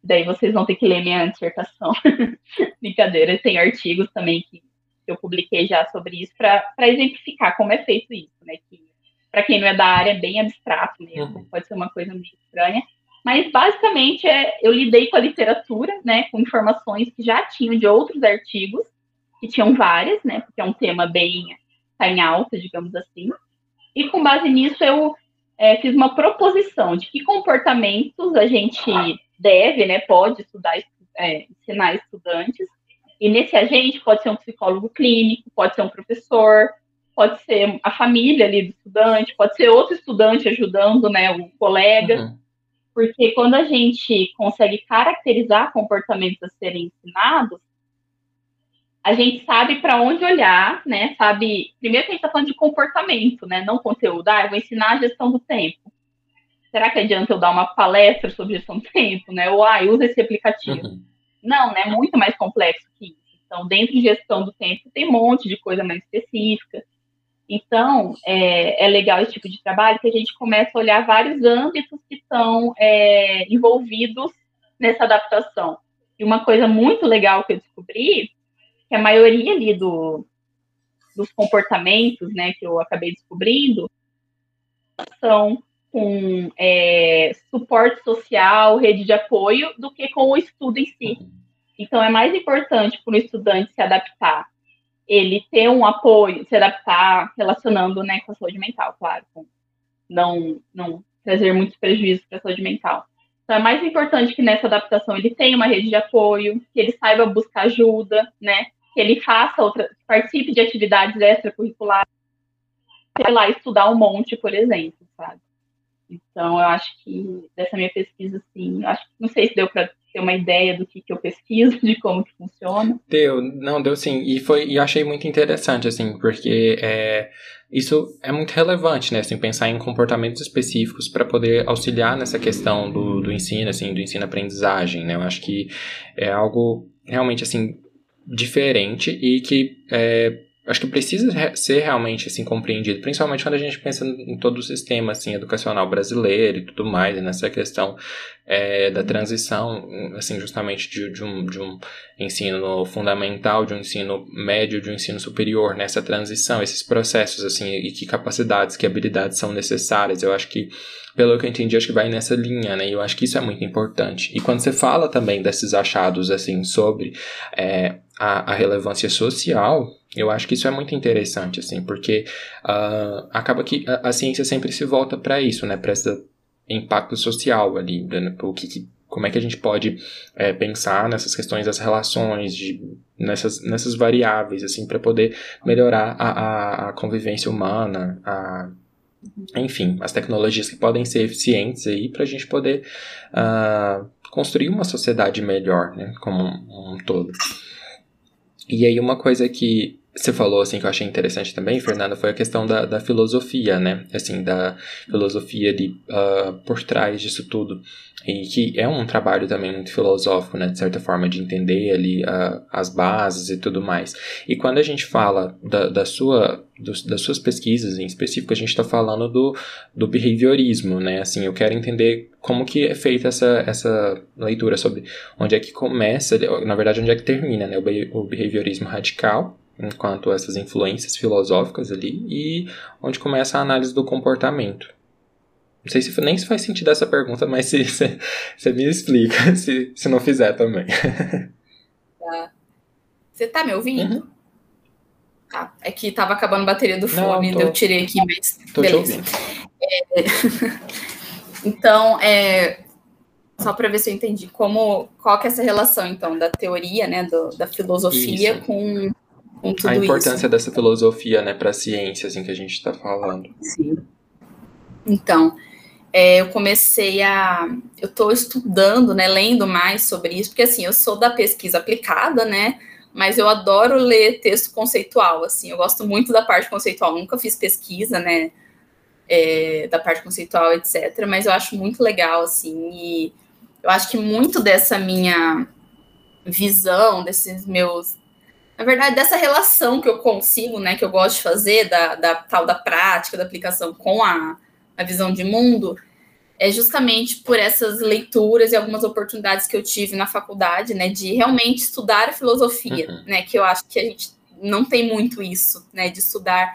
Daí vocês vão ter que ler minha dissertação. Brincadeira, tem artigos também que eu publiquei já sobre isso para exemplificar como é feito isso, né? Que para quem não é da área é bem abstrato mesmo, uhum. pode ser uma coisa meio estranha, mas basicamente é, eu lidei com a literatura, né, com informações que já tinham de outros artigos, que tinham várias, né, porque é um tema bem tá em alta, digamos assim. E com base nisso eu é, fiz uma proposição de que comportamentos a gente deve, né, pode estudar, é, ensinar estudantes. E nesse agente pode ser um psicólogo clínico, pode ser um professor, pode ser a família ali do estudante, pode ser outro estudante ajudando, né, o colega. Uhum porque quando a gente consegue caracterizar comportamentos a serem ensinados, a gente sabe para onde olhar, né? Sabe, primeiro que a gente está falando de comportamento, né? Não conteúdo. Ah, eu vou ensinar a gestão do tempo. Será que adianta eu dar uma palestra sobre gestão do tempo, né? Ou, ah, usa esse aplicativo. Uhum. Não, né? Muito mais complexo que isso. Então, dentro de gestão do tempo, tem um monte de coisa mais específica. Então, é, é, legal esse tipo de trabalho que a gente começa a olhar vários âmbitos que estão é, envolvidos nessa adaptação. E uma coisa muito legal que eu descobri, que a maioria ali do, dos comportamentos né, que eu acabei descobrindo são com é, suporte social, rede de apoio, do que com o estudo em si. Então, é mais importante para o estudante se adaptar ele ter um apoio, se adaptar, relacionando né, com a saúde mental, claro, não, não trazer muitos prejuízos para a saúde mental. Então, é mais importante que nessa adaptação ele tenha uma rede de apoio, que ele saiba buscar ajuda, né? Que ele faça outra, participe de atividades extracurriculares, sei lá, estudar um monte, por exemplo, sabe? Então, eu acho que dessa minha pesquisa, sim, acho não sei se deu para ter uma ideia do que, que eu pesquiso, de como que funciona. Deu, não, deu sim. E foi, e achei muito interessante, assim, porque é, isso é muito relevante, né, assim, pensar em comportamentos específicos para poder auxiliar nessa questão do, do ensino, assim, do ensino-aprendizagem, né, eu acho que é algo realmente, assim, diferente e que é, acho que precisa ser realmente assim compreendido, principalmente quando a gente pensa em todo o sistema assim educacional brasileiro e tudo mais, nessa questão é, da transição, assim justamente de, de, um, de um ensino fundamental, de um ensino médio, de um ensino superior, nessa transição, esses processos assim e que capacidades, que habilidades são necessárias. Eu acho que pelo que eu entendi, acho que vai nessa linha, né? E eu acho que isso é muito importante. E quando você fala também desses achados, assim, sobre é, a, a, relevância social, eu acho que isso é muito interessante, assim, porque uh, acaba que a, a, ciência sempre se volta para isso, né? Para esse impacto social ali, né? o que, que como é que a gente pode é, pensar nessas questões das relações, de, nessas, nessas variáveis, assim, para poder melhorar a, a, a, convivência humana, a enfim, as tecnologias que podem ser eficientes aí para a gente poder uh, construir uma sociedade melhor, né, como um, um todo. E aí uma coisa que você falou, assim, que eu achei interessante também, Fernanda, foi a questão da, da filosofia, né? Assim, da filosofia ali uh, por trás disso tudo. E que é um trabalho também muito filosófico, né? De certa forma, de entender ali uh, as bases e tudo mais. E quando a gente fala da, da sua, do, das suas pesquisas em específico, a gente está falando do, do behaviorismo, né? Assim, eu quero entender como que é feita essa, essa leitura sobre onde é que começa, na verdade, onde é que termina, né? O, o behaviorismo radical, enquanto essas influências filosóficas ali e onde começa a análise do comportamento. Não sei se nem se faz sentido essa pergunta, mas se você me explica, se, se não fizer também. Tá. Você tá me ouvindo? Uhum. Tá. É que tava acabando a bateria do fone, não, tô... eu tirei aqui, mas tô beleza. É... então, é... só para ver se eu entendi como qual que é essa relação então da teoria, né, do, da filosofia Isso. com com tudo a importância isso. dessa filosofia, né, para a ciência, assim, que a gente está falando. Sim. Então, é, eu comecei a, eu estou estudando, né, lendo mais sobre isso, porque assim, eu sou da pesquisa aplicada, né, mas eu adoro ler texto conceitual, assim, eu gosto muito da parte conceitual, nunca fiz pesquisa, né, é, da parte conceitual, etc, mas eu acho muito legal, assim, e eu acho que muito dessa minha visão, desses meus na verdade, dessa relação que eu consigo, né, que eu gosto de fazer, da, da tal da prática, da aplicação com a, a visão de mundo, é justamente por essas leituras e algumas oportunidades que eu tive na faculdade, né, de realmente estudar a filosofia, uhum. né, que eu acho que a gente não tem muito isso, né, de estudar,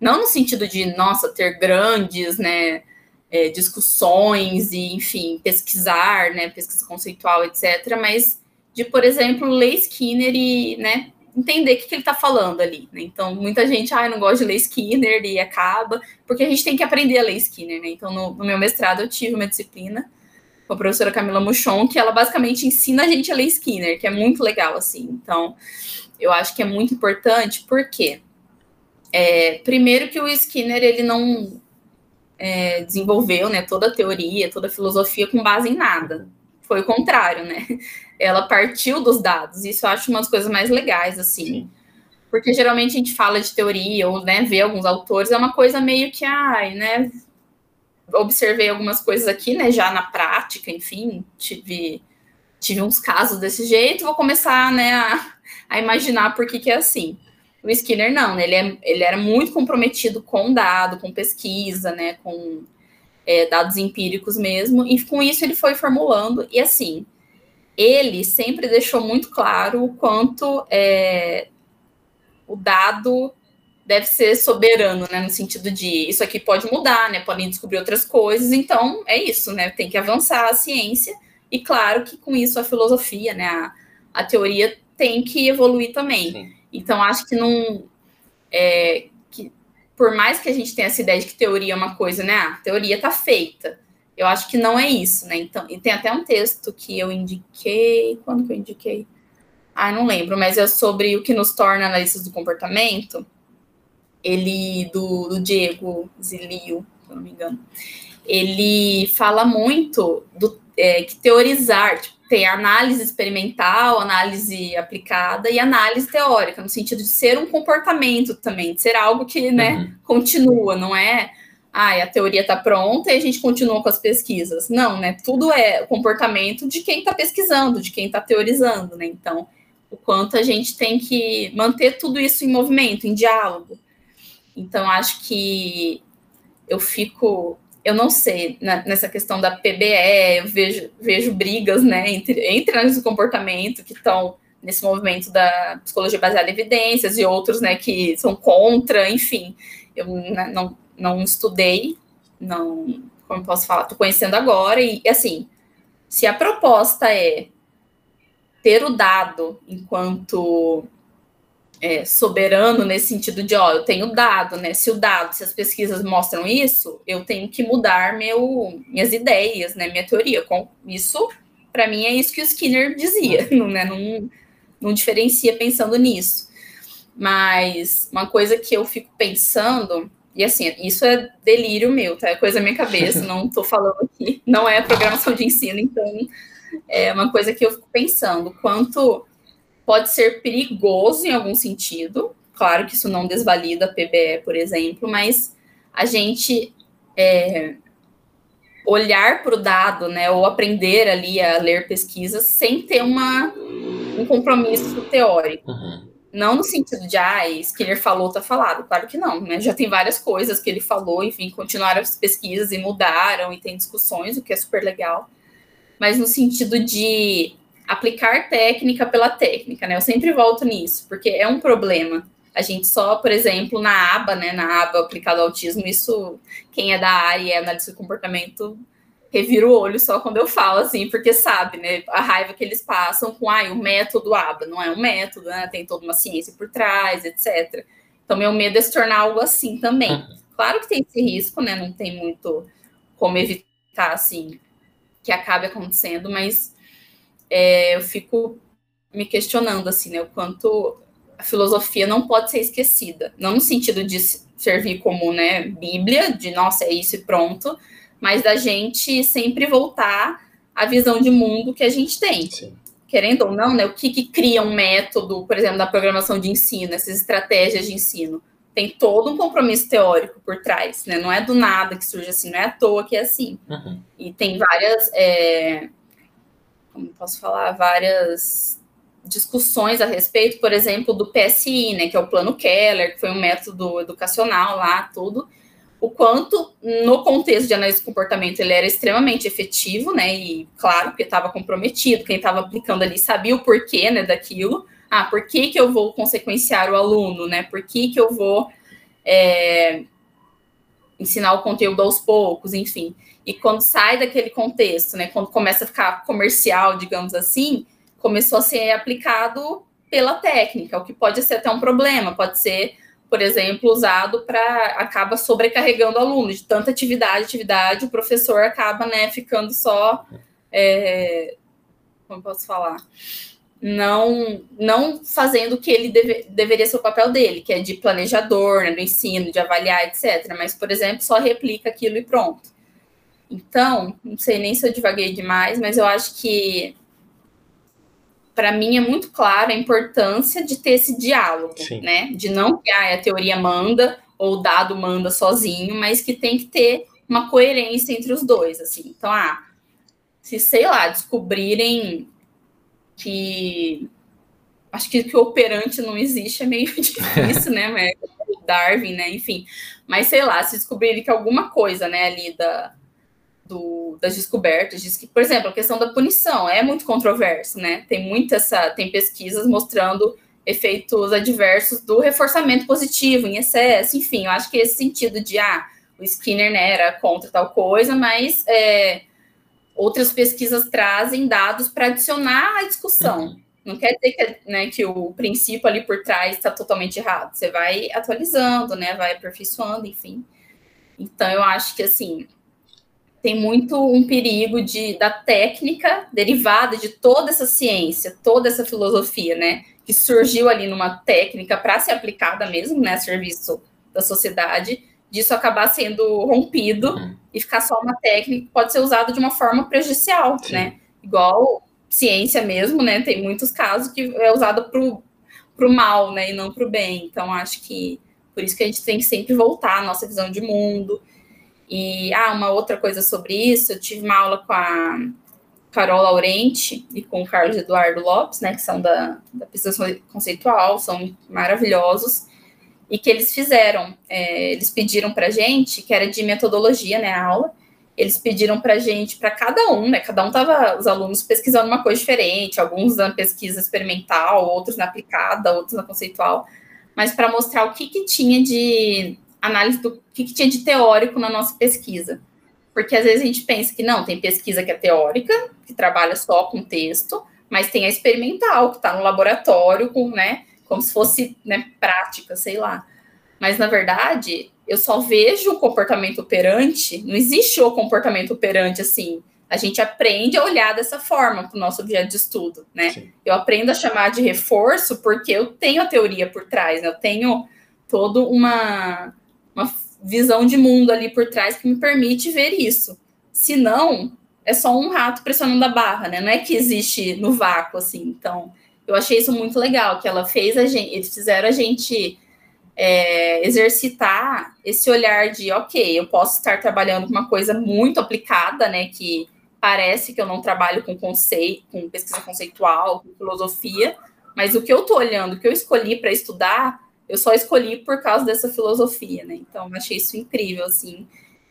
não no sentido de, nossa, ter grandes, né, é, discussões e, enfim, pesquisar, né, pesquisa conceitual, etc., mas de, por exemplo, ler Skinner e, né, entender o que, que ele está falando ali. Né? Então, muita gente, ah, não gosta de ler Skinner e acaba, porque a gente tem que aprender a ler Skinner. Né? Então, no, no meu mestrado, eu tive uma disciplina com a professora Camila Muchon, que ela basicamente ensina a gente a ler Skinner, que é muito legal, assim. Então, eu acho que é muito importante, porque é, primeiro que o Skinner, ele não é, desenvolveu né, toda a teoria, toda a filosofia com base em nada. Foi o contrário, né? Ela partiu dos dados. Isso eu acho umas coisas mais legais, assim. Sim. Porque geralmente a gente fala de teoria ou né, vê alguns autores, é uma coisa meio que, ai, né? Observei algumas coisas aqui, né? Já na prática, enfim, tive, tive uns casos desse jeito, vou começar, né, a, a imaginar por que, que é assim. O Skinner não, né, ele, é, ele era muito comprometido com dado, com pesquisa, né, com é, dados empíricos mesmo, e com isso ele foi formulando, e assim, ele sempre deixou muito claro o quanto é, o dado deve ser soberano, né, no sentido de isso aqui pode mudar, né, podem descobrir outras coisas, então é isso, né, tem que avançar a ciência, e claro que com isso a filosofia, né, a, a teoria tem que evoluir também. Sim. Então, acho que não. É, que, por mais que a gente tenha essa ideia de que teoria é uma coisa, né? Ah, a teoria está feita. Eu acho que não é isso, né? Então, e tem até um texto que eu indiquei. Quando que eu indiquei? Ah, não lembro, mas é sobre o que nos torna analistas do comportamento. Ele, do, do Diego Zilio, se eu não me engano. Ele fala muito do é, que teorizar, tipo, tem análise experimental, análise aplicada e análise teórica, no sentido de ser um comportamento também, de ser algo que né, uhum. continua, não é ah, a teoria está pronta e a gente continua com as pesquisas. Não, né? Tudo é o comportamento de quem está pesquisando, de quem está teorizando, né? Então, o quanto a gente tem que manter tudo isso em movimento, em diálogo. Então, acho que eu fico, eu não sei, nessa questão da PBE, eu vejo, vejo brigas, né, entre, entre análise do comportamento que estão nesse movimento da psicologia baseada em evidências e outros, né, que são contra, enfim. Eu não, não estudei, não, como posso falar, estou conhecendo agora e, assim, se a proposta é ter o dado enquanto é, soberano nesse sentido de, ó, eu tenho dado, né? Se o dado, se as pesquisas mostram isso, eu tenho que mudar meu, minhas ideias, né? Minha teoria. Com isso, para mim, é isso que o Skinner dizia, não, né? Não, não diferencia pensando nisso. Mas uma coisa que eu fico pensando, e assim, isso é delírio meu, tá? É coisa da minha cabeça, não tô falando aqui, não é programação de ensino, então é uma coisa que eu fico pensando, quanto pode ser perigoso em algum sentido, claro que isso não desvalida a PBE, por exemplo, mas a gente é, olhar para o dado, né, ou aprender ali a ler pesquisas sem ter uma, um compromisso teórico. Uhum. Não no sentido de, ah, Skinner falou, tá falado. Claro que não, né? Já tem várias coisas que ele falou, enfim, continuaram as pesquisas e mudaram, e tem discussões, o que é super legal mas no sentido de aplicar técnica pela técnica, né? Eu sempre volto nisso, porque é um problema. A gente só, por exemplo, na aba, né, na aba aplicado ao autismo, isso, quem é da área e é análise do comportamento, revira o olho só quando eu falo, assim, porque sabe, né, a raiva que eles passam com, ah, o método aba, não é um método, né, tem toda uma ciência por trás, etc. Então, meu medo é se tornar algo assim também. Uhum. Claro que tem esse risco, né, não tem muito como evitar, assim, que acabe acontecendo, mas é, eu fico me questionando assim, né, o quanto a filosofia não pode ser esquecida, não no sentido de servir como, né, Bíblia, de nossa, é isso e pronto, mas da gente sempre voltar à visão de mundo que a gente tem. Sim. Querendo ou não, né, o que, que cria um método, por exemplo, da programação de ensino, essas estratégias de ensino? tem todo um compromisso teórico por trás, né? Não é do nada que surge assim, não é à toa que é assim. Uhum. E tem várias, é, como posso falar, várias discussões a respeito, por exemplo, do PSI, né? Que é o Plano Keller, que foi um método educacional lá, tudo. O quanto, no contexto de análise de comportamento, ele era extremamente efetivo, né? E, claro, porque estava comprometido, quem estava aplicando ali sabia o porquê, né, daquilo ah, por que, que eu vou consequenciar o aluno, né? Por que, que eu vou é, ensinar o conteúdo aos poucos, enfim. E quando sai daquele contexto, né? Quando começa a ficar comercial, digamos assim, começou a ser aplicado pela técnica, o que pode ser até um problema, pode ser, por exemplo, usado para acaba sobrecarregando o aluno de tanta atividade, atividade, o professor acaba, né, ficando só é, como posso falar? não não fazendo o que ele deve, deveria ser o papel dele, que é de planejador, né, do ensino, de avaliar, etc. Mas, por exemplo, só replica aquilo e pronto. Então, não sei nem se eu divaguei demais, mas eu acho que para mim é muito claro a importância de ter esse diálogo, Sim. né? De não que ah, a teoria manda ou o dado manda sozinho, mas que tem que ter uma coerência entre os dois, assim. Então, ah, se sei lá, descobrirem que acho que, que o operante não existe é meio difícil, né? Mas, Darwin, né? Enfim. Mas sei lá, se descobrirem que alguma coisa, né, ali da, do, das descobertas, diz que, por exemplo, a questão da punição é muito controverso, né? Tem muita essa, tem pesquisas mostrando efeitos adversos do reforçamento positivo em excesso, enfim, eu acho que esse sentido de ah, o Skinner né, era contra tal coisa, mas é, outras pesquisas trazem dados para adicionar à discussão. Uhum. Não quer dizer que, né, que o princípio ali por trás está totalmente errado. Você vai atualizando, né? Vai aperfeiçoando, enfim. Então, eu acho que, assim, tem muito um perigo de, da técnica derivada de toda essa ciência, toda essa filosofia, né? Que surgiu ali numa técnica para ser aplicada mesmo, né? A serviço da sociedade, disso acabar sendo rompido uhum. e ficar só uma técnica que pode ser usada de uma forma prejudicial, Sim. né? Igual ciência mesmo, né? Tem muitos casos que é usada para o mal, né? E não para o bem. Então, acho que por isso que a gente tem que sempre voltar à nossa visão de mundo. E, ah, uma outra coisa sobre isso, eu tive uma aula com a Carol Laurenti e com o Carlos Eduardo Lopes, né? Que são da, da pesquisa conceitual, são maravilhosos e que eles fizeram. É, eles pediram para gente, que era de metodologia, né, a aula, eles pediram para gente, para cada um, né, cada um tava, os alunos pesquisando uma coisa diferente, alguns na pesquisa experimental, outros na aplicada, outros na conceitual, mas para mostrar o que, que tinha de análise do que, que tinha de teórico na nossa pesquisa. Porque às vezes a gente pensa que não, tem pesquisa que é teórica, que trabalha só com texto, mas tem a experimental, que está no laboratório, com, né, como se fosse né, prática, sei lá. Mas, na verdade, eu só vejo o comportamento operante, não existe o comportamento operante assim. A gente aprende a olhar dessa forma para o nosso objeto de estudo, né? Sim. Eu aprendo a chamar de reforço porque eu tenho a teoria por trás, né? Eu tenho toda uma, uma visão de mundo ali por trás que me permite ver isso. Se não, é só um rato pressionando a barra, né? Não é que existe no vácuo, assim. Então, eu achei isso muito legal, que ela fez a gente, eles fizeram a gente é, exercitar esse olhar de, ok, eu posso estar trabalhando com uma coisa muito aplicada, né, que parece que eu não trabalho com conceito, com pesquisa conceitual, com filosofia, mas o que eu estou olhando, o que eu escolhi para estudar, eu só escolhi por causa dessa filosofia, né? Então, eu achei isso incrível, assim,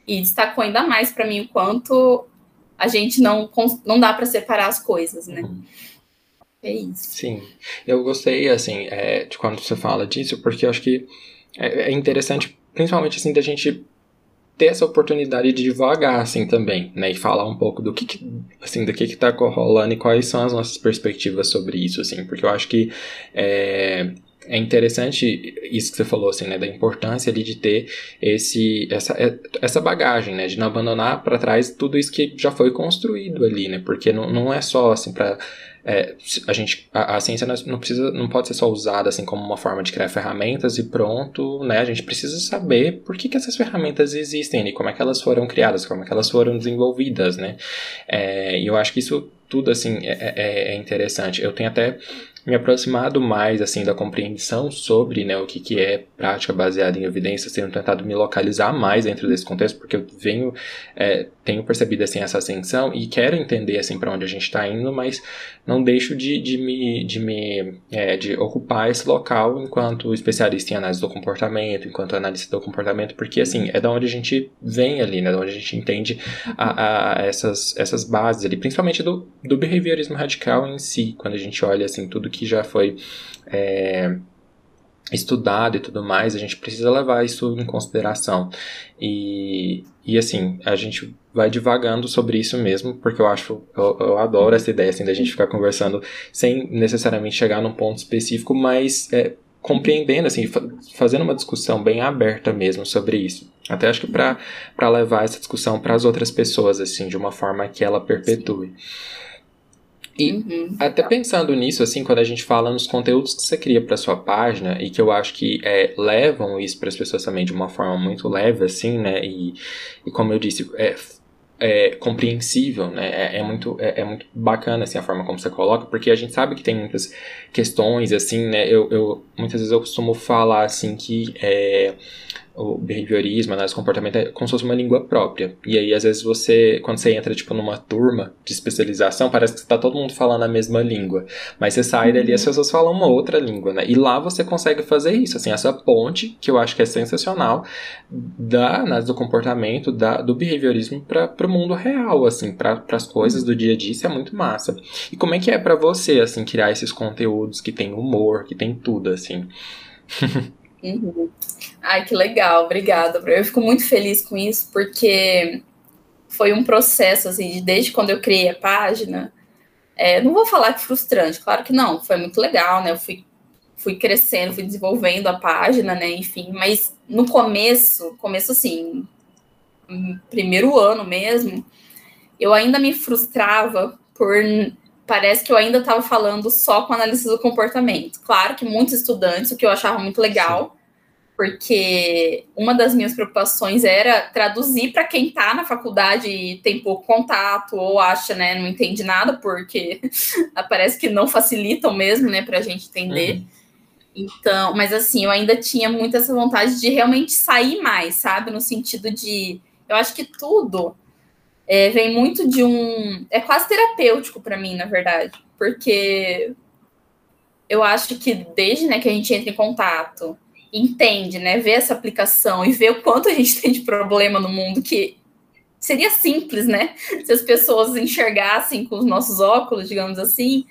e destacou ainda mais para mim o quanto a gente não, não dá para separar as coisas, né? Uhum. É isso. Sim, eu gostei, assim, é, de quando você fala disso, porque eu acho que é, é interessante, principalmente, assim, da gente ter essa oportunidade de devagar, assim, também, né, e falar um pouco do que, que assim, do que que tá rolando e quais são as nossas perspectivas sobre isso, assim, porque eu acho que é, é interessante isso que você falou, assim, né, da importância ali de ter esse, essa, é, essa bagagem, né, de não abandonar para trás tudo isso que já foi construído ali, né, porque não, não é só, assim, para é, a gente a, a, ciência não precisa não pode ser só usada assim como uma forma de criar ferramentas e pronto né a gente precisa saber por que, que essas ferramentas existem e como é que elas foram criadas como é que elas foram desenvolvidas né. É, e eu acho que isso tudo assim é, é, é interessante. Eu tenho até me aproximado mais assim da compreensão sobre né, o que, que é prática baseada em evidências, tenho tentado me localizar mais dentro desse contexto, porque eu venho, é, tenho percebido assim essa ascensão e quero entender assim para onde a gente está indo, mas não deixo de, de me, de, me é, de ocupar esse local enquanto especialista em análise do comportamento, enquanto analista do comportamento, porque assim é da onde a gente vem ali, né, da onde a gente entende a, a essas, essas bases ali, principalmente do, do behaviorismo radical em si, quando a gente olha assim tudo que já foi é, estudado e tudo mais, a gente precisa levar isso em consideração. E, e assim, a gente vai divagando sobre isso mesmo, porque eu acho, eu, eu adoro essa ideia assim, da gente ficar conversando sem necessariamente chegar num ponto específico, mas é, compreendendo, assim, fazendo uma discussão bem aberta mesmo sobre isso. Até acho que para levar essa discussão para as outras pessoas, assim, de uma forma que ela perpetue. Sim. E uhum. até pensando nisso, assim, quando a gente fala nos conteúdos que você cria para sua página e que eu acho que é, levam isso para as pessoas também de uma forma muito leve, assim, né? E, e como eu disse, é, é compreensível, né? É, é muito, é, é, muito bacana, assim, a forma como você coloca, porque a gente sabe que tem muitas questões, assim, né? Eu, eu muitas vezes eu costumo falar, assim, que é o behaviorismo, análise do comportamento é como se fosse uma língua própria. E aí, às vezes, você, quando você entra, tipo, numa turma de especialização, parece que está todo mundo falando a mesma língua. Mas você sai dali, as uhum. pessoas falam uma outra língua, né? E lá você consegue fazer isso, assim, essa ponte, que eu acho que é sensacional, da análise do comportamento, da, do behaviorismo para o mundo real, assim, para as coisas do dia a dia, isso é muito massa. E como é que é para você, assim, criar esses conteúdos que tem humor, que tem tudo, assim? Uhum. Ai, que legal, obrigada. Eu fico muito feliz com isso, porque foi um processo, assim, desde quando eu criei a página, É, não vou falar que frustrante, claro que não, foi muito legal, né? Eu fui, fui crescendo, fui desenvolvendo a página, né? Enfim, mas no começo, começo assim, primeiro ano mesmo, eu ainda me frustrava por parece que eu ainda estava falando só com análise do comportamento. Claro que muitos estudantes, o que eu achava muito legal, porque uma das minhas preocupações era traduzir para quem está na faculdade e tem pouco contato ou acha, né, não entende nada, porque parece que não facilitam mesmo, né, para a gente entender. Uhum. Então, mas assim, eu ainda tinha muito essa vontade de realmente sair mais, sabe? No sentido de. Eu acho que tudo é, vem muito de um. É quase terapêutico para mim, na verdade, porque eu acho que desde né, que a gente entra em contato, entende, né, vê essa aplicação e vê o quanto a gente tem de problema no mundo que seria simples, né, se as pessoas enxergassem com os nossos óculos, digamos assim.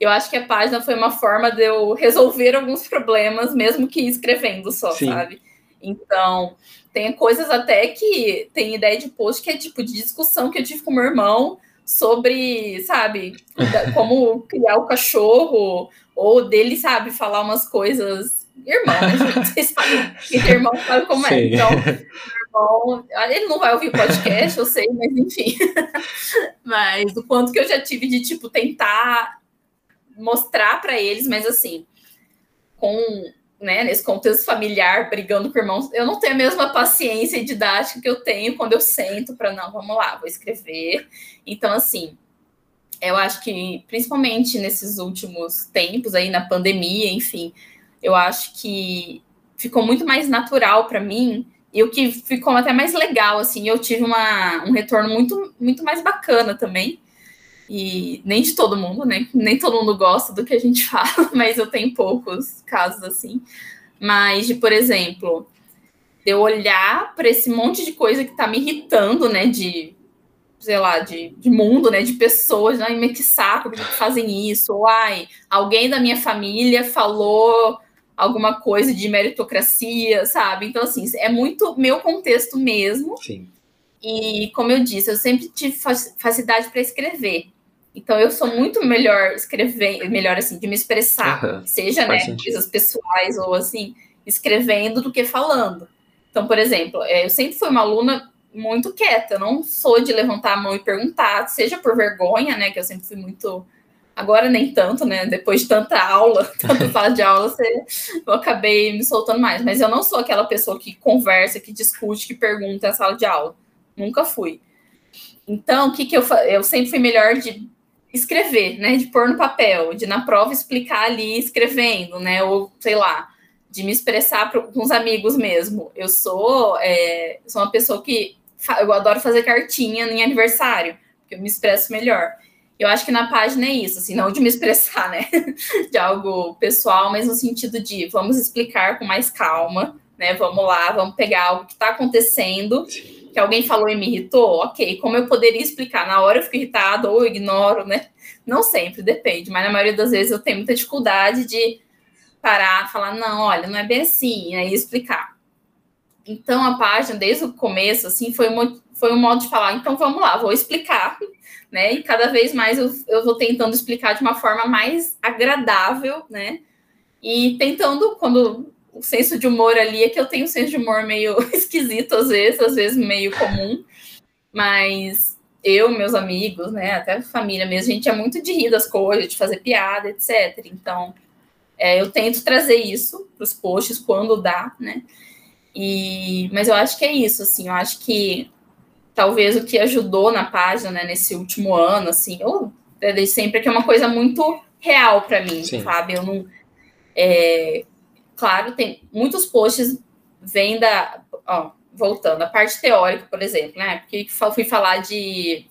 Eu acho que a página foi uma forma de eu resolver alguns problemas, mesmo que escrevendo só, Sim. sabe? Então, tem coisas até que tem ideia de post que é tipo de discussão que eu tive com meu irmão sobre, sabe, como criar o cachorro, ou dele, sabe, falar umas coisas. Irmão, né, gente? Vocês sabem que irmão sabe como é. Então, irmão, ele não vai ouvir o podcast, eu sei, mas enfim. mas o quanto que eu já tive de, tipo, tentar mostrar para eles, mas assim, com né, nesse contexto familiar, brigando com irmãos, eu não tenho a mesma paciência didática que eu tenho quando eu sento para, não, vamos lá, vou escrever. Então, assim, eu acho que, principalmente nesses últimos tempos, aí na pandemia, enfim, eu acho que ficou muito mais natural para mim e o que ficou até mais legal, assim, eu tive uma, um retorno muito, muito mais bacana também, e nem de todo mundo, né? Nem todo mundo gosta do que a gente fala, mas eu tenho poucos casos assim. Mas de, por exemplo, de eu olhar para esse monte de coisa que tá me irritando, né? De, sei lá, de, de mundo, né? De pessoas, ai, me que saco que fazem isso. Ou, ai, alguém da minha família falou alguma coisa de meritocracia, sabe? Então, assim, é muito meu contexto mesmo. Sim. E, como eu disse, eu sempre tive facilidade para escrever. Então eu sou muito melhor escrevendo, melhor assim, de me expressar, uhum, seja né, coisas pessoais ou assim, escrevendo do que falando. Então, por exemplo, é, eu sempre fui uma aluna muito quieta, eu não sou de levantar a mão e perguntar, seja por vergonha, né, que eu sempre fui muito agora nem tanto, né? Depois de tanta aula, tanta sala de aula, você, eu acabei me soltando mais. Mas eu não sou aquela pessoa que conversa, que discute, que pergunta na sala de aula. Nunca fui. Então, o que, que eu Eu sempre fui melhor de escrever, né? De pôr no papel, de na prova explicar ali escrevendo, né? Ou sei lá, de me expressar com os amigos mesmo. Eu sou, é, sou uma pessoa que eu adoro fazer cartinha em aniversário, porque eu me expresso melhor. Eu acho que na página é isso, assim, não de me expressar, né? De algo pessoal, mas no sentido de vamos explicar com mais calma, né? Vamos lá, vamos pegar algo que está acontecendo. Sim que alguém falou e me irritou, ok, como eu poderia explicar? Na hora eu fico irritado ou ignoro, né? Não sempre, depende, mas na maioria das vezes eu tenho muita dificuldade de parar, falar, não, olha, não é bem assim, aí explicar. Então a página, desde o começo, assim, foi um, foi um modo de falar, então vamos lá, vou explicar, né? E cada vez mais eu, eu vou tentando explicar de uma forma mais agradável, né? E tentando, quando o senso de humor ali é que eu tenho um senso de humor meio esquisito às vezes, às vezes meio comum, mas eu, meus amigos, né, até família mesmo, a gente é muito de rir das coisas, de fazer piada, etc. Então, é, eu tento trazer isso para os posts quando dá, né? E, mas eu acho que é isso, assim, eu acho que talvez o que ajudou na página, né, nesse último ano, assim, ou desde sempre, que é uma coisa muito real para mim, Sim. sabe? Eu não. É, claro, tem muitos posts vêm da. Ó, voltando, a parte teórica, por exemplo, né? Porque fui falar de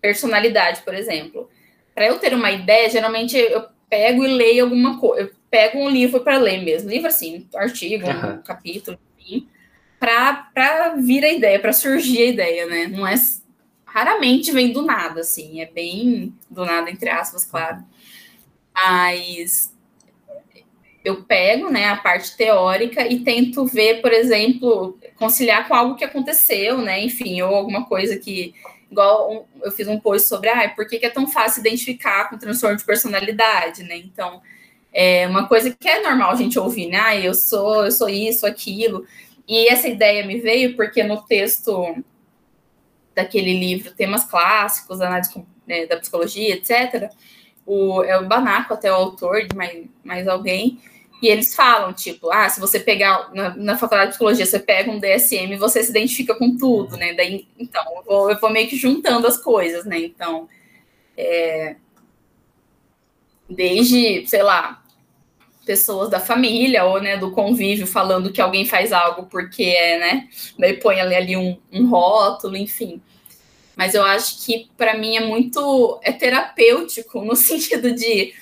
personalidade, por exemplo. Para eu ter uma ideia, geralmente eu pego e leio alguma coisa. Eu pego um livro para ler mesmo. Livro assim, artigo, uhum. um capítulo, enfim. Para vir a ideia, para surgir a ideia, né? Não é. Raramente vem do nada, assim. É bem do nada, entre aspas, claro. Mas eu pego né, a parte teórica e tento ver, por exemplo, conciliar com algo que aconteceu, né? Enfim, ou alguma coisa que igual eu fiz um post sobre, ah, por que, que é tão fácil identificar com transtorno de personalidade, né? Então, é uma coisa que é normal a gente ouvir, né? Ah, eu sou, eu sou isso, aquilo. E essa ideia me veio porque no texto daquele livro Temas Clássicos, Análise né, da Psicologia, etc., o, é o Banaco, até o autor, de mais, mais alguém, e eles falam, tipo, ah, se você pegar na, na, faculdade de psicologia, você pega um DSM, você se identifica com tudo, né? Daí, então, eu vou, eu vou meio que juntando as coisas, né? Então, é, desde, sei lá, pessoas da família ou né, do convívio falando que alguém faz algo porque é, né? Daí põe ali, ali um, um rótulo, enfim. Mas eu acho que para mim é muito é terapêutico no sentido de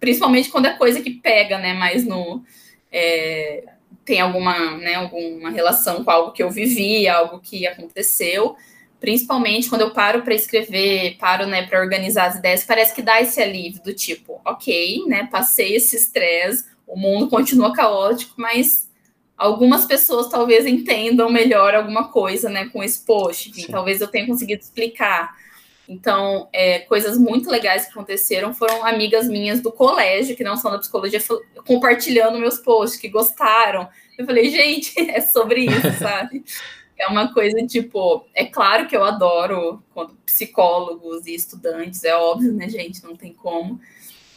principalmente quando é coisa que pega, né? Mais no é, tem alguma, né, alguma relação com algo que eu vivi, algo que aconteceu principalmente quando eu paro para escrever, paro, né, para organizar as ideias, parece que dá esse alívio do tipo, ok, né, passei esse estresse, o mundo continua caótico, mas algumas pessoas talvez entendam melhor alguma coisa, né, com esse post, enfim, talvez eu tenha conseguido explicar. Então, é, coisas muito legais que aconteceram foram amigas minhas do colégio, que não são da psicologia, compartilhando meus posts, que gostaram. Eu falei, gente, é sobre isso, sabe? É uma coisa tipo, é claro que eu adoro quando psicólogos e estudantes, é óbvio, né, gente? Não tem como.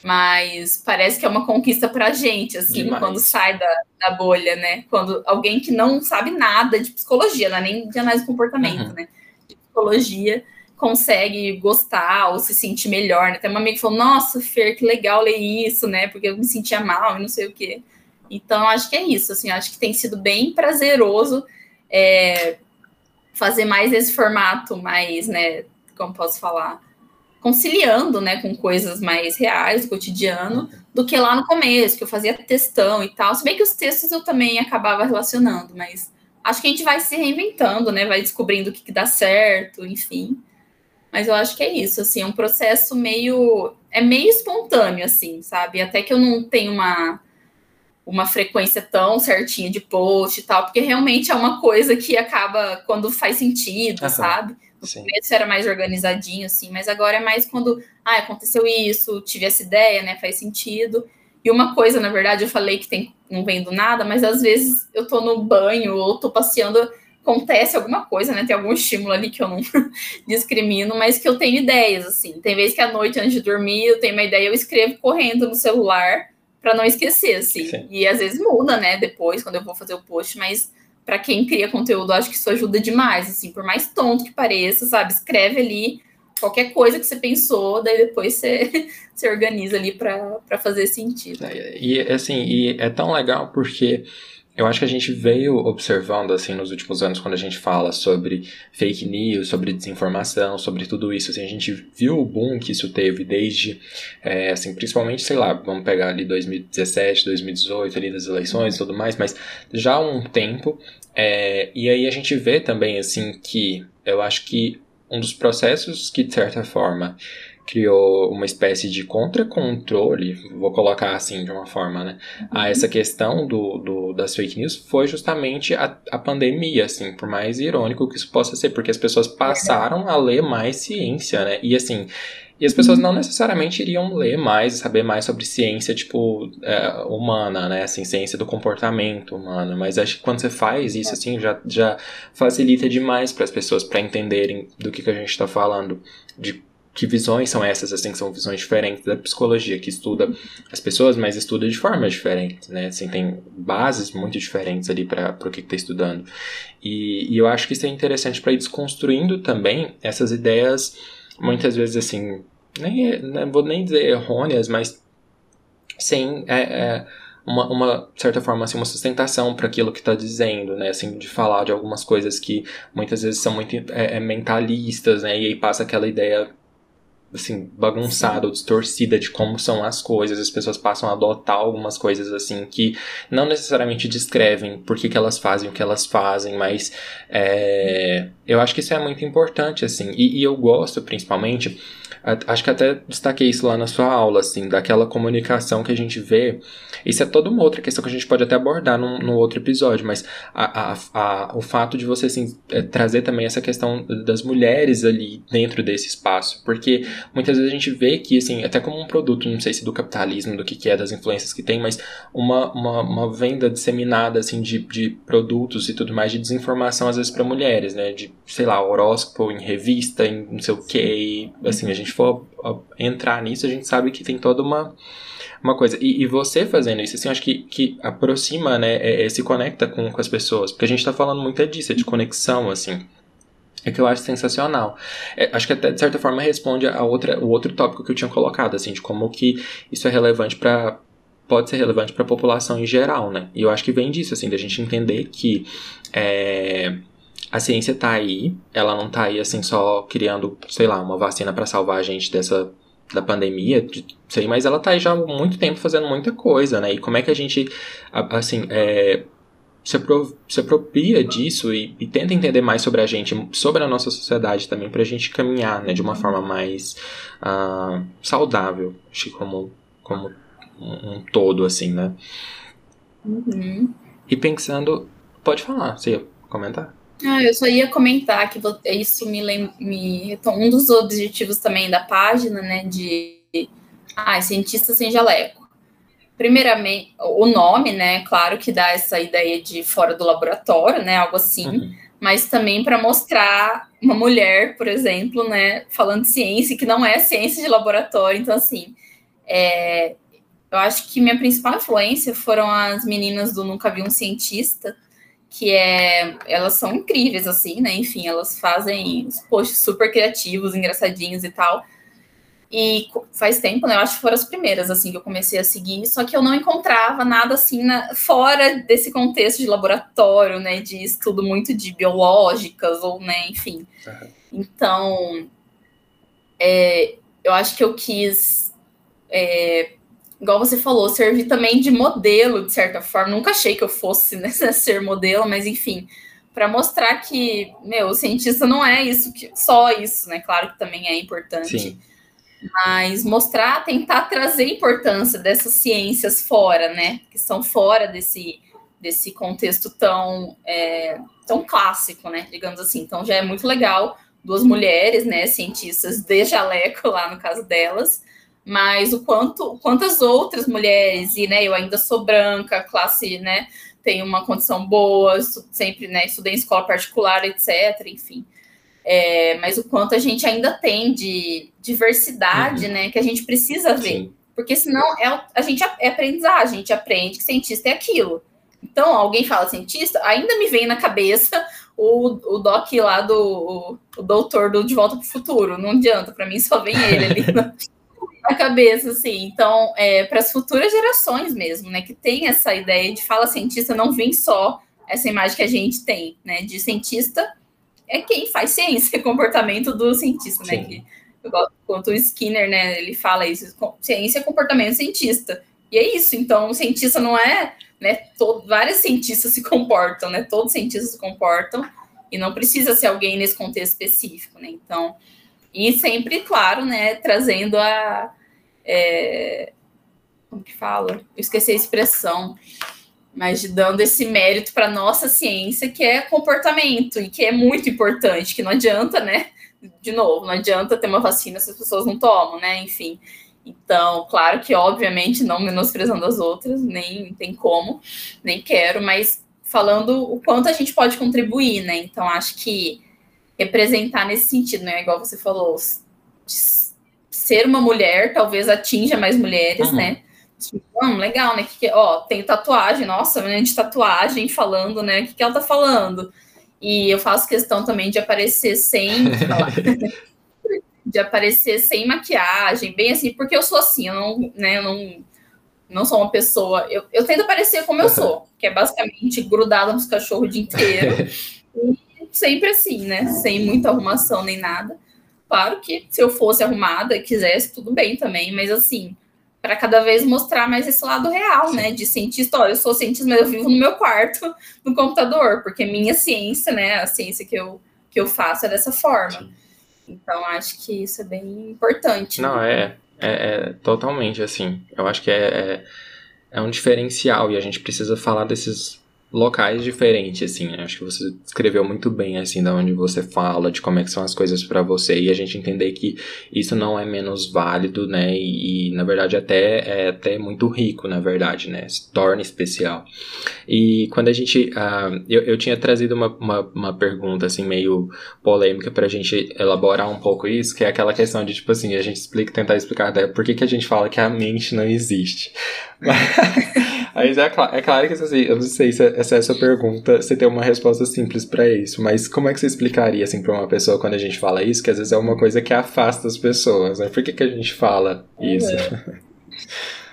Mas parece que é uma conquista pra gente, assim, Demais. quando sai da, da bolha, né? Quando alguém que não sabe nada de psicologia, não é nem de análise de comportamento, uhum. né? De psicologia consegue gostar ou se sentir melhor, né? Tem uma amiga falou, nossa, Fer, que legal ler isso, né? Porque eu me sentia mal e não sei o quê. Então, acho que é isso, assim, acho que tem sido bem prazeroso é, fazer mais esse formato, mais, né, como posso falar, conciliando, né, com coisas mais reais do cotidiano, do que lá no começo, que eu fazia textão e tal. Se bem que os textos eu também acabava relacionando, mas acho que a gente vai se reinventando, né, vai descobrindo o que, que dá certo, enfim. Mas eu acho que é isso, assim, é um processo meio. É meio espontâneo, assim, sabe? Até que eu não tenho uma uma frequência tão certinha de post e tal, porque realmente é uma coisa que acaba quando faz sentido, uhum. sabe? No Sim. começo era mais organizadinho, assim, mas agora é mais quando, ah, aconteceu isso, tive essa ideia, né, faz sentido. E uma coisa, na verdade, eu falei que tem, não vem do nada, mas às vezes eu tô no banho ou tô passeando, acontece alguma coisa, né, tem algum estímulo ali que eu não discrimino, mas que eu tenho ideias, assim. Tem vezes que à noite, antes de dormir, eu tenho uma ideia, eu escrevo correndo no celular, para não esquecer, assim. Sim. E às vezes muda, né, depois, quando eu vou fazer o post, mas para quem cria conteúdo, acho que isso ajuda demais, assim, por mais tonto que pareça, sabe? Escreve ali qualquer coisa que você pensou, daí depois você se organiza ali para fazer sentido. É, e assim, e é tão legal porque eu acho que a gente veio observando, assim, nos últimos anos, quando a gente fala sobre fake news, sobre desinformação, sobre tudo isso, assim, a gente viu o boom que isso teve desde, é, assim, principalmente, sei lá, vamos pegar ali 2017, 2018, ali das eleições e tudo mais, mas já há um tempo, é, e aí a gente vê também, assim, que eu acho que um dos processos que, de certa forma, criou uma espécie de contra-controle, vou colocar assim de uma forma, né, a uhum. essa questão do, do, das fake news foi justamente a, a pandemia, assim, por mais irônico que isso possa ser, porque as pessoas passaram a ler mais ciência, né, e assim, e as pessoas não necessariamente iriam ler mais, saber mais sobre ciência, tipo, é, humana, né? Assim, ciência do comportamento humano. Mas acho que quando você faz isso, assim, já, já facilita demais para as pessoas, para entenderem do que, que a gente está falando. De que visões são essas, assim, que são visões diferentes da psicologia, que estuda as pessoas, mas estuda de formas diferentes, né? Assim, tem bases muito diferentes ali para o que está estudando. E, e, eu acho que isso é interessante para ir desconstruindo também essas ideias, muitas vezes, assim, nem, não vou nem dizer errôneas, mas sem é, é, uma, uma certa forma, assim, uma sustentação para aquilo que está dizendo, né? Assim, de falar de algumas coisas que muitas vezes são muito é, é mentalistas, né? E aí passa aquela ideia assim, bagunçada ou distorcida de como são as coisas. As pessoas passam a adotar algumas coisas assim que não necessariamente descrevem por que, que elas fazem o que elas fazem, mas é, eu acho que isso é muito importante, assim. E, e eu gosto, principalmente, acho que até destaquei isso lá na sua aula, assim, daquela comunicação que a gente vê. Isso é toda uma outra questão que a gente pode até abordar num, num outro episódio, mas a, a, a, o fato de você assim, é, trazer também essa questão das mulheres ali dentro desse espaço, porque muitas vezes a gente vê que, assim, até como um produto, não sei se do capitalismo, do que, que é, das influências que tem, mas uma, uma, uma venda disseminada, assim, de, de produtos e tudo mais, de desinformação, às vezes, para mulheres, né, de, sei lá, horóscopo em revista, em não sei o que, assim, a gente for entrar nisso, a gente sabe que tem toda uma, uma coisa. E, e você fazendo isso, assim, acho que, que aproxima, né, é, é, se conecta com, com as pessoas, porque a gente tá falando muito é disso, é de conexão, assim. É que eu acho sensacional. É, acho que até de certa forma responde a outra, o outro tópico que eu tinha colocado, assim, de como que isso é relevante para pode ser relevante para a população em geral, né? E eu acho que vem disso, assim, da gente entender que é, a ciência está aí, ela não está aí assim só criando, sei lá, uma vacina para salvar a gente dessa da pandemia, sei, mas ela está aí já há muito tempo fazendo muita coisa, né? E como é que a gente, assim, é, se, apro se apropria disso e, e, tenta entender mais sobre a gente, sobre a nossa sociedade também, para a gente caminhar, né, de uma forma mais uh, saudável, acho que como, como um, um todo, assim, né? Uhum. E pensando, pode falar, você ia comentar? Ah, eu só ia comentar que isso me lembra. Me, um dos objetivos também da página, né, de ah, cientista sem jaleco. Primeiramente, o nome, né, claro que dá essa ideia de fora do laboratório, né, algo assim, uhum. mas também para mostrar uma mulher, por exemplo, né, falando de ciência, que não é ciência de laboratório. Então, assim, é, eu acho que minha principal influência foram as meninas do Nunca Vi um Cientista, que é elas são incríveis assim, né? Enfim, elas fazem posts super criativos, engraçadinhos e tal. E faz tempo, né? Eu acho que foram as primeiras assim que eu comecei a seguir, só que eu não encontrava nada assim na, fora desse contexto de laboratório, né? De estudo muito de biológicas ou, né? Enfim. Uhum. Então, é, eu acho que eu quis é, igual você falou, servir também de modelo, de certa forma. Nunca achei que eu fosse né, ser modelo, mas enfim, para mostrar que, meu, o cientista não é isso, que, só isso, né? Claro que também é importante. Sim. Mas mostrar, tentar trazer a importância dessas ciências fora, né? Que são fora desse, desse contexto tão, é, tão clássico, né? Digamos assim. Então já é muito legal duas mulheres, né, cientistas de jaleco lá no caso delas, mas o quanto quantas outras mulheres e né eu ainda sou branca classe né tenho uma condição boa sempre né estudei em escola particular etc enfim. É, mas o quanto a gente ainda tem de diversidade uhum. né que a gente precisa ver. Sim. porque senão é a gente é aprendizagem a gente aprende que cientista é aquilo. Então alguém fala cientista ainda me vem na cabeça o, o doc lá do o, o doutor do De Volta para o Futuro. Não adianta para mim só vem ele ali na cabeça, assim. Então, é, para as futuras gerações mesmo, né? Que tem essa ideia de fala cientista, não vem só essa imagem que a gente tem, né? De cientista é quem faz ciência, comportamento do cientista, né? Que, quanto o Skinner, né? Ele fala isso, ciência é comportamento cientista. E é isso, então o cientista não é, né? Todo, vários cientistas se comportam, né? Todos os cientistas se comportam e não precisa ser alguém nesse contexto específico, né? Então, e sempre, claro, né, trazendo a. É, como que fala? Eu esqueci a expressão, mas dando esse mérito para nossa ciência, que é comportamento, e que é muito importante, que não adianta, né? De novo, não adianta ter uma vacina se as pessoas não tomam, né? Enfim. Então, claro que, obviamente, não menosprezando as outras, nem tem como, nem quero, mas falando o quanto a gente pode contribuir, né? Então, acho que representar nesse sentido, né? Igual você falou, ser uma mulher talvez atinja mais mulheres, uhum. né? Hum, legal, né? Que, que, ó, tem tatuagem, nossa, menina de tatuagem falando, né? O que, que ela tá falando? E eu faço questão também de aparecer sem. de aparecer sem maquiagem, bem assim, porque eu sou assim, eu não, né, eu não, não sou uma pessoa. Eu, eu tento aparecer como eu sou, que é basicamente grudada nos cachorros o dia inteiro. e sempre assim, né? Sem muita arrumação nem nada. Claro que se eu fosse arrumada e quisesse, tudo bem também, mas assim, para cada vez mostrar mais esse lado real, né? De cientista, olha, eu sou cientista, mas eu vivo no meu quarto, no computador, porque minha ciência, né? A ciência que eu, que eu faço é dessa forma. Então, acho que isso é bem importante. Não, né? é, é, é, totalmente assim. Eu acho que é, é, é um diferencial e a gente precisa falar desses locais diferentes, assim. Né? Acho que você escreveu muito bem, assim, da onde você fala, de como é que são as coisas para você e a gente entender que isso não é menos válido, né? E, na verdade até é até muito rico, na verdade, né? Se torna especial. E quando a gente, uh, eu, eu tinha trazido uma, uma, uma pergunta assim meio polêmica pra gente elaborar um pouco isso, que é aquela questão de tipo assim, a gente explica, tentar explicar até por que que a gente fala que a mente não existe. Mas é, é claro que assim, eu não sei se essa é a sua pergunta, você tem uma resposta simples para isso, mas como é que você explicaria assim para uma pessoa quando a gente fala isso, que às vezes é uma coisa que afasta as pessoas, né? Por que, que a gente fala isso? É.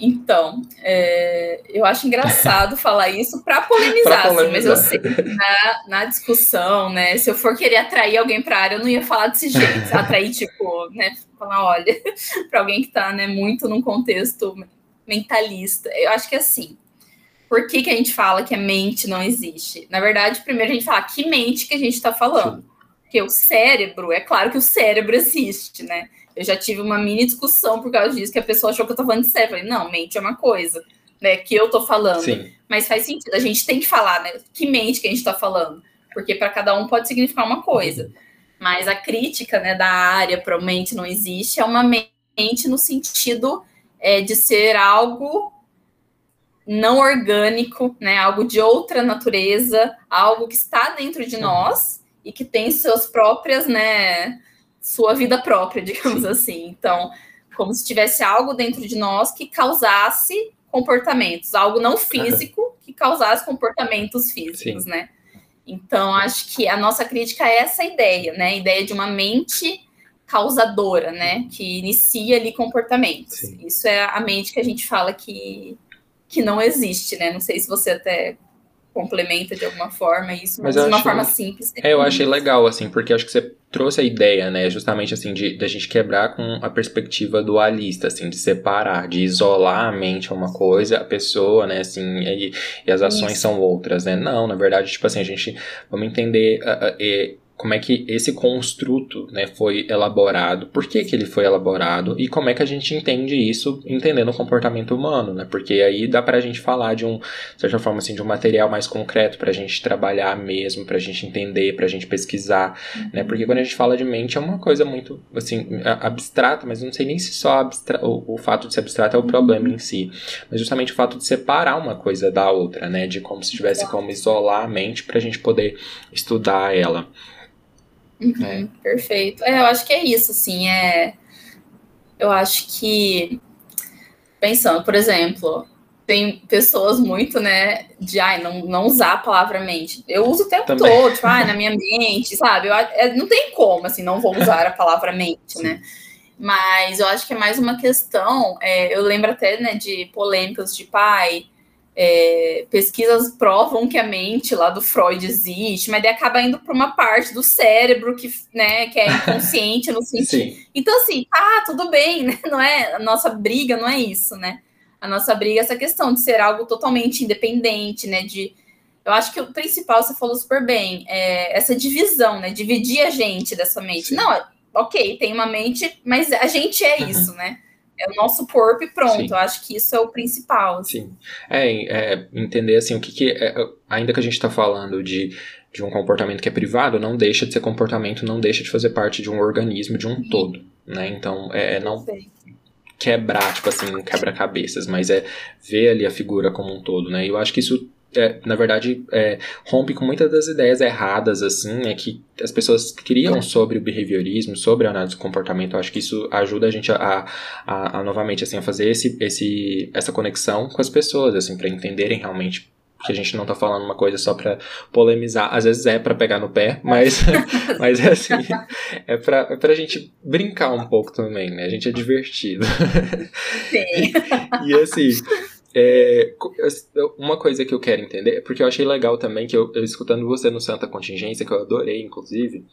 Então, é, eu acho engraçado falar isso para polemizar, polemizar. Assim, mas eu sei que na, na, discussão, né? Se eu for querer atrair alguém para a área, eu não ia falar desse jeito, atrair, tipo, né? Falar, olha, para alguém que está né, muito num contexto mentalista. Eu acho que assim, por que, que a gente fala que a mente não existe? Na verdade, primeiro a gente fala que mente que a gente está falando. Porque o cérebro, é claro que o cérebro existe, né? Eu já tive uma mini discussão por causa disso, que a pessoa achou que eu tô falando de cérebro. Eu falei, não, mente é uma coisa, né? Que eu tô falando. Sim. Mas faz sentido, a gente tem que falar, né? Que mente que a gente tá falando. Porque para cada um pode significar uma coisa. Mas a crítica né, da área para mente não existe é uma mente no sentido é, de ser algo não orgânico, né? Algo de outra natureza, algo que está dentro de nós e que tem suas próprias, né? Sua vida própria, digamos assim. Então, como se tivesse algo dentro de nós que causasse comportamentos, algo não físico que causasse comportamentos físicos, Sim. né? Então, acho que a nossa crítica é essa ideia, né? A ideia de uma mente causadora, né? Que inicia ali comportamentos. Sim. Isso é a mente que a gente fala que, que não existe, né? Não sei se você até complementa de alguma forma isso, mas, mas de uma achei, forma simples. É, eu achei legal, assim, porque acho que você trouxe a ideia, né, justamente assim, de, de a gente quebrar com a perspectiva dualista, assim, de separar, de isolar a mente a uma coisa, a pessoa, né, assim, e, e as ações isso. são outras, né? Não, na verdade, tipo assim, a gente, vamos entender... Uh, uh, como é que esse construto né, foi elaborado, por que, que ele foi elaborado e como é que a gente entende isso entendendo o comportamento humano, né? Porque aí dá pra gente falar de um, de certa forma, assim, de um material mais concreto pra gente trabalhar mesmo, pra gente entender, pra gente pesquisar, uhum. né? Porque quando a gente fala de mente é uma coisa muito, assim, abstrata, mas não sei nem se só abstra o, o fato de ser abstrato é o uhum. problema em si, mas justamente o fato de separar uma coisa da outra, né? De como se tivesse como isolar a mente pra gente poder estudar ela. Uhum, é. Perfeito. É, eu acho que é isso, assim, é... Eu acho que... Pensando, por exemplo, tem pessoas muito, né, de, ai, não, não usar a palavra mente. Eu uso o tempo Também. todo, tipo, ai, na minha mente, sabe? Eu, é, não tem como, assim, não vou usar a palavra mente, né? Mas eu acho que é mais uma questão, é, eu lembro até, né, de polêmicas de pai, é, pesquisas provam que a mente lá do Freud existe, mas daí acaba indo para uma parte do cérebro que, né, que é inconsciente no sentido. Sim. Então, assim, ah, tudo bem, né? Não é a nossa briga, não é isso, né? A nossa briga é essa questão de ser algo totalmente independente, né? De eu acho que o principal, você falou super bem, é essa divisão, né? Dividir a gente dessa mente. Sim. Não, ok, tem uma mente, mas a gente é isso, né? É o nosso corpo e pronto. Sim. Eu acho que isso é o principal. Assim. Sim. É, é, entender assim o que, que é, ainda que a gente está falando de, de um comportamento que é privado, não deixa de ser comportamento, não deixa de fazer parte de um organismo, de um uhum. todo, né? Então é, é não quebrar, tipo assim, quebra-cabeças, mas é ver ali a figura como um todo, né? E eu acho que isso é, na verdade, é, rompe com muitas das ideias erradas, assim, né, que as pessoas criam sobre o behaviorismo, sobre a análise do comportamento. Eu acho que isso ajuda a gente a, a, a novamente, assim, a fazer esse, esse, essa conexão com as pessoas, assim, para entenderem realmente que a gente não tá falando uma coisa só para polemizar, às vezes é para pegar no pé, mas, mas é assim, é pra, é pra gente brincar um pouco também, né? A gente é divertido. Sim. e, e assim, é, uma coisa que eu quero entender, porque eu achei legal também, que eu, eu escutando você no Santa Contingência, que eu adorei, inclusive,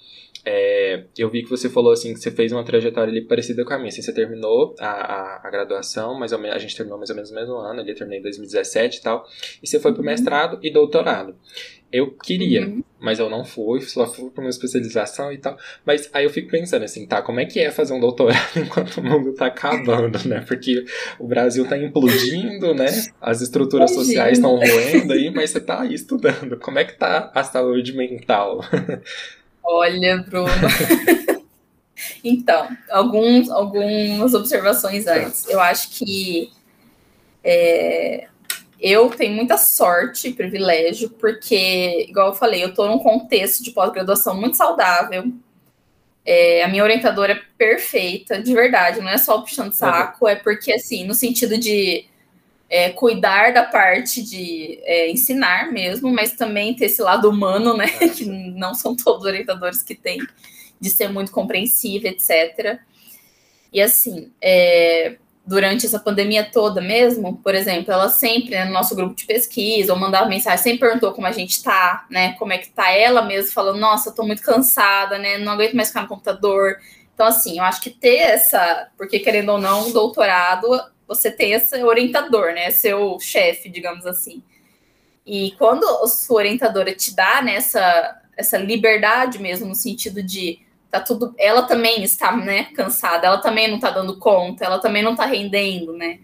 é, eu vi que você falou assim, que você fez uma trajetória ali parecida com a minha. Assim, você terminou a, a, a graduação, mais ou menos, a gente terminou mais ou menos no mesmo ano, ali terminei em 2017 e tal, e você foi pro uhum. mestrado e doutorado. Eu queria, uhum. mas eu não fui, só fui para uma especialização e tal. Mas aí eu fico pensando assim, tá, como é que é fazer um doutorado enquanto o mundo tá acabando, né? Porque o Brasil tá implodindo, né? As estruturas Imagina. sociais estão roendo aí, mas você tá aí estudando. Como é que tá a saúde mental? Olha, Bruno. então, alguns, algumas observações antes. Eu acho que é, eu tenho muita sorte e privilégio, porque, igual eu falei, eu estou num contexto de pós-graduação muito saudável. É, a minha orientadora é perfeita, de verdade, não é só puxando saco, uhum. é porque, assim, no sentido de é, cuidar da parte de é, ensinar mesmo, mas também ter esse lado humano, né? Que não são todos orientadores que têm, de ser muito compreensiva, etc. E assim, é, durante essa pandemia toda mesmo, por exemplo, ela sempre, né, no nosso grupo de pesquisa, ou mandava mensagem, sempre perguntou como a gente tá, né? Como é que tá ela mesmo, falando, nossa, eu tô muito cansada, né? Não aguento mais ficar no computador. Então, assim, eu acho que ter essa, porque querendo ou não, doutorado, você tem esse orientador, né? Seu chefe, digamos assim. E quando a sua orientadora te dá né, essa liberdade mesmo, no sentido de tá tudo. Ela também está, né, cansada, ela também não tá dando conta, ela também não tá rendendo, né?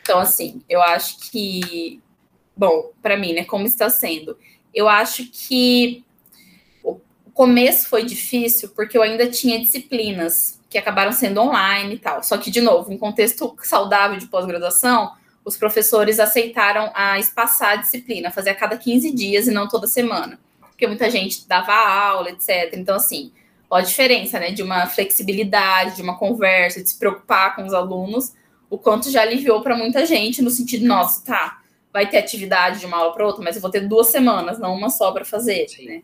Então, assim, eu acho que. Bom, para mim, né, como está sendo? Eu acho que o começo foi difícil porque eu ainda tinha disciplinas que acabaram sendo online e tal. Só que, de novo, em contexto saudável de pós-graduação, os professores aceitaram a espaçar a disciplina, fazer a cada 15 dias e não toda semana. Porque muita gente dava aula, etc. Então, assim, Olha a diferença, né, de uma flexibilidade, de uma conversa, de se preocupar com os alunos, o quanto já aliviou para muita gente no sentido, nossa, tá, vai ter atividade de uma aula para outra, mas eu vou ter duas semanas, não uma só para fazer, né?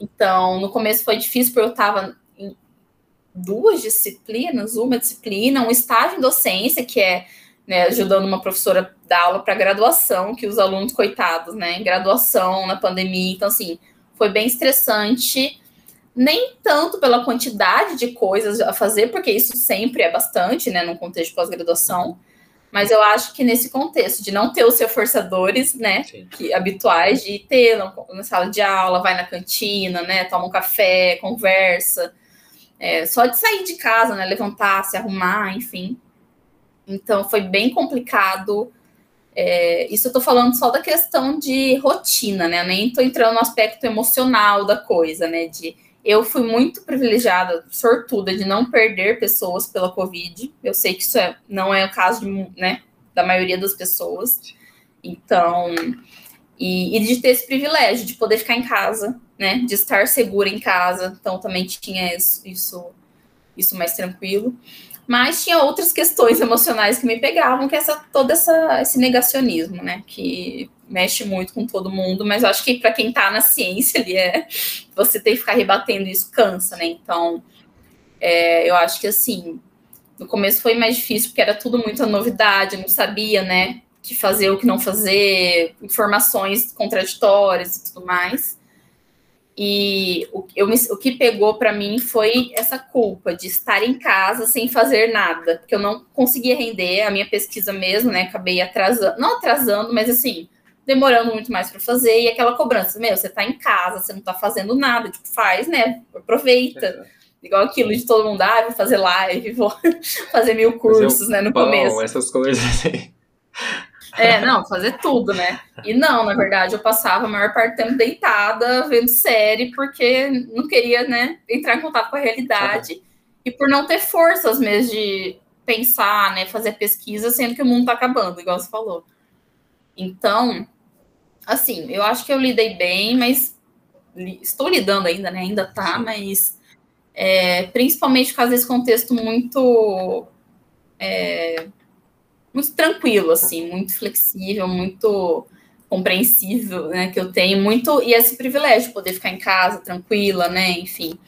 Então, no começo foi difícil porque eu estava em duas disciplinas, uma disciplina, um estágio em docência, que é né, ajudando uma professora a dar aula para graduação, que os alunos, coitados, né, em graduação, na pandemia, então, assim, foi bem estressante, nem tanto pela quantidade de coisas a fazer, porque isso sempre é bastante, né, num contexto de pós-graduação, mas eu acho que nesse contexto de não ter os reforçadores, né, que, habituais, de ter na, na, sala de aula, vai na cantina, né, toma um café, conversa, é, só de sair de casa, né, levantar, se arrumar, enfim. Então foi bem complicado. É, isso eu tô falando só da questão de rotina, né? Eu nem tô entrando no aspecto emocional da coisa, né? De eu fui muito privilegiada, sortuda, de não perder pessoas pela Covid. Eu sei que isso é, não é o caso de, né, da maioria das pessoas. Então, e, e, de ter esse privilégio de poder ficar em casa, né, de estar segura em casa. Então, também tinha isso, isso, isso mais tranquilo. Mas tinha outras questões emocionais que me pegavam, que é essa, todo essa, esse negacionismo, né? Que mexe muito com todo mundo, mas eu acho que para quem está na ciência ali é você ter que ficar rebatendo isso cansa, né? Então, é, eu acho que assim, no começo foi mais difícil porque era tudo muita novidade, eu não sabia, né, que fazer, o que não fazer, informações contraditórias e tudo mais. E o, eu, o que pegou para mim foi essa culpa de estar em casa sem fazer nada, porque eu não conseguia render a minha pesquisa mesmo, né? Acabei atrasando, não atrasando, mas assim, demorando muito mais para fazer, e aquela cobrança, meu, você tá em casa, você não tá fazendo nada, tipo, faz, né? Aproveita. É. Igual aquilo de todo mundo, ah, vou fazer live, vou fazer mil cursos, né, no pão, começo. essas coisas assim. É, não, fazer tudo, né? E não, na verdade, eu passava a maior parte do tempo deitada, vendo série, porque não queria, né, entrar em contato com a realidade. E por não ter forças mesmo de pensar, né, fazer pesquisa, sendo que o mundo tá acabando, igual você falou. Então, assim, eu acho que eu lidei bem, mas estou lidando ainda, né? Ainda tá, mas é, principalmente por causa desse contexto muito é, muito tranquilo, assim, muito flexível, muito compreensível, né, que eu tenho muito e esse privilégio de poder ficar em casa tranquila, né, enfim,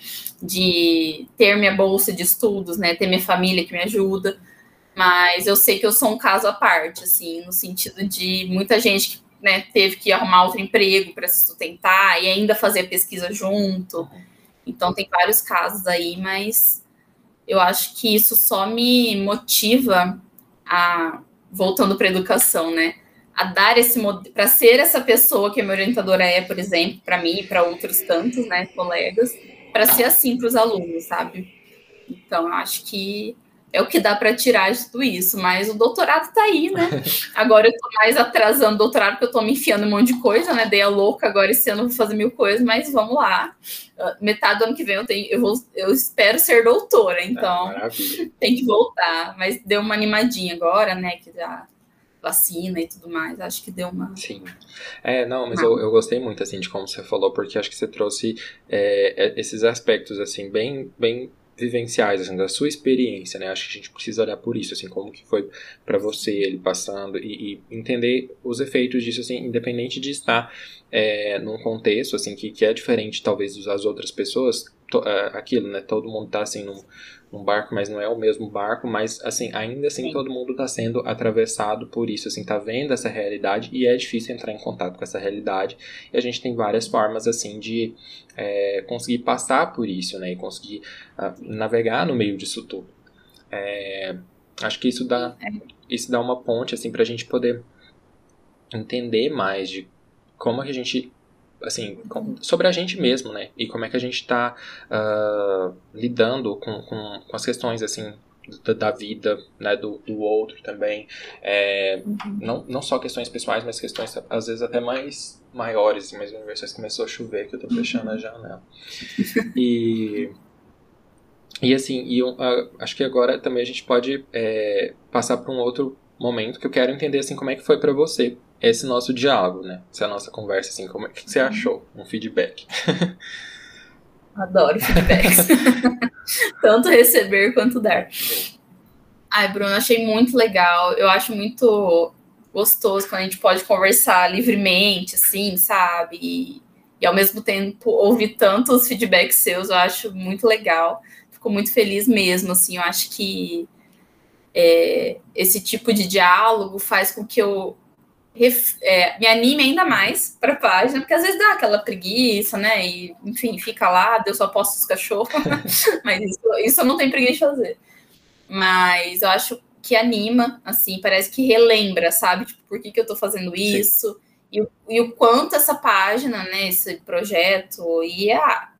de ter minha bolsa de estudos, né, ter minha família que me ajuda, mas eu sei que eu sou um caso à parte, assim, no sentido de muita gente que né, teve que arrumar outro emprego para se sustentar e ainda fazer pesquisa junto. Então tem vários casos aí, mas eu acho que isso só me motiva a voltando para a educação, né? a dar esse para ser essa pessoa que a minha orientadora é, por exemplo, para mim e para outros tantos, né, colegas, para ser assim para os alunos, sabe? Então, acho que é o que dá para tirar de tudo isso, mas o doutorado está aí, né? Agora eu estou mais atrasando o doutorado porque eu estou me enfiando um monte de coisa, né? Dei a louca, agora esse ano vou fazer mil coisas, mas vamos lá. Uh, metade do ano que vem eu tenho, eu, vou, eu espero ser doutora, então ah, tem que voltar. Mas deu uma animadinha agora, né? Que já vacina e tudo mais. Acho que deu uma. Sim. É, não, mas eu, eu gostei muito, assim, de como você falou, porque acho que você trouxe é, é esses aspectos, assim, bem, bem vivenciais, assim, da sua experiência, né? Acho que a gente precisa olhar por isso, assim, como que foi para você ele passando e, e, entender os efeitos disso, assim, independente de estar é, num contexto, assim, que, que é diferente, talvez, das outras pessoas, to, é, aquilo, né? Todo mundo tá, assim, num, num barco, mas não é o mesmo barco, mas assim, ainda assim Sim. todo mundo está sendo atravessado por isso, assim, tá vendo essa realidade e é difícil entrar em contato com essa realidade. E a gente tem várias formas assim de é, conseguir passar por isso, né, e conseguir uh, navegar no meio disso tudo. É, acho que isso dá é. isso dá uma ponte assim para a gente poder entender mais de como que a gente assim, sobre a gente mesmo, né? E como é que a gente está uh, ah, lidando com, com, com, as questões, assim, da, da vida, né? Do, do outro também. É, uhum. não, não só questões pessoais, mas questões, às vezes, até mais maiores, assim, mais universais. Começou a chover, que eu tô fechando a janela. E... E assim, e, uh, acho que agora também a gente pode é, passar para um outro momento que eu quero entender assim como é que foi para você esse nosso diálogo, né? Essa nossa conversa, assim, como é que você achou? Um feedback. Adoro feedbacks. Tanto receber quanto dar. Ai, Bruno, achei muito legal. Eu acho muito gostoso quando a gente pode conversar livremente, assim, sabe? E, e ao mesmo tempo ouvir tantos feedbacks seus, eu acho muito legal. Fico muito feliz mesmo, assim. Eu acho que é, esse tipo de diálogo faz com que eu é, me anime ainda mais para a página, porque às vezes dá aquela preguiça, né? E, enfim, fica lá, Deus só posta os cachorros, mas isso, isso eu não tenho preguiça de fazer. Mas eu acho que anima, assim, parece que relembra, sabe? Tipo, por que, que eu estou fazendo isso? E, e, o quanto essa página, né, esse projeto e a,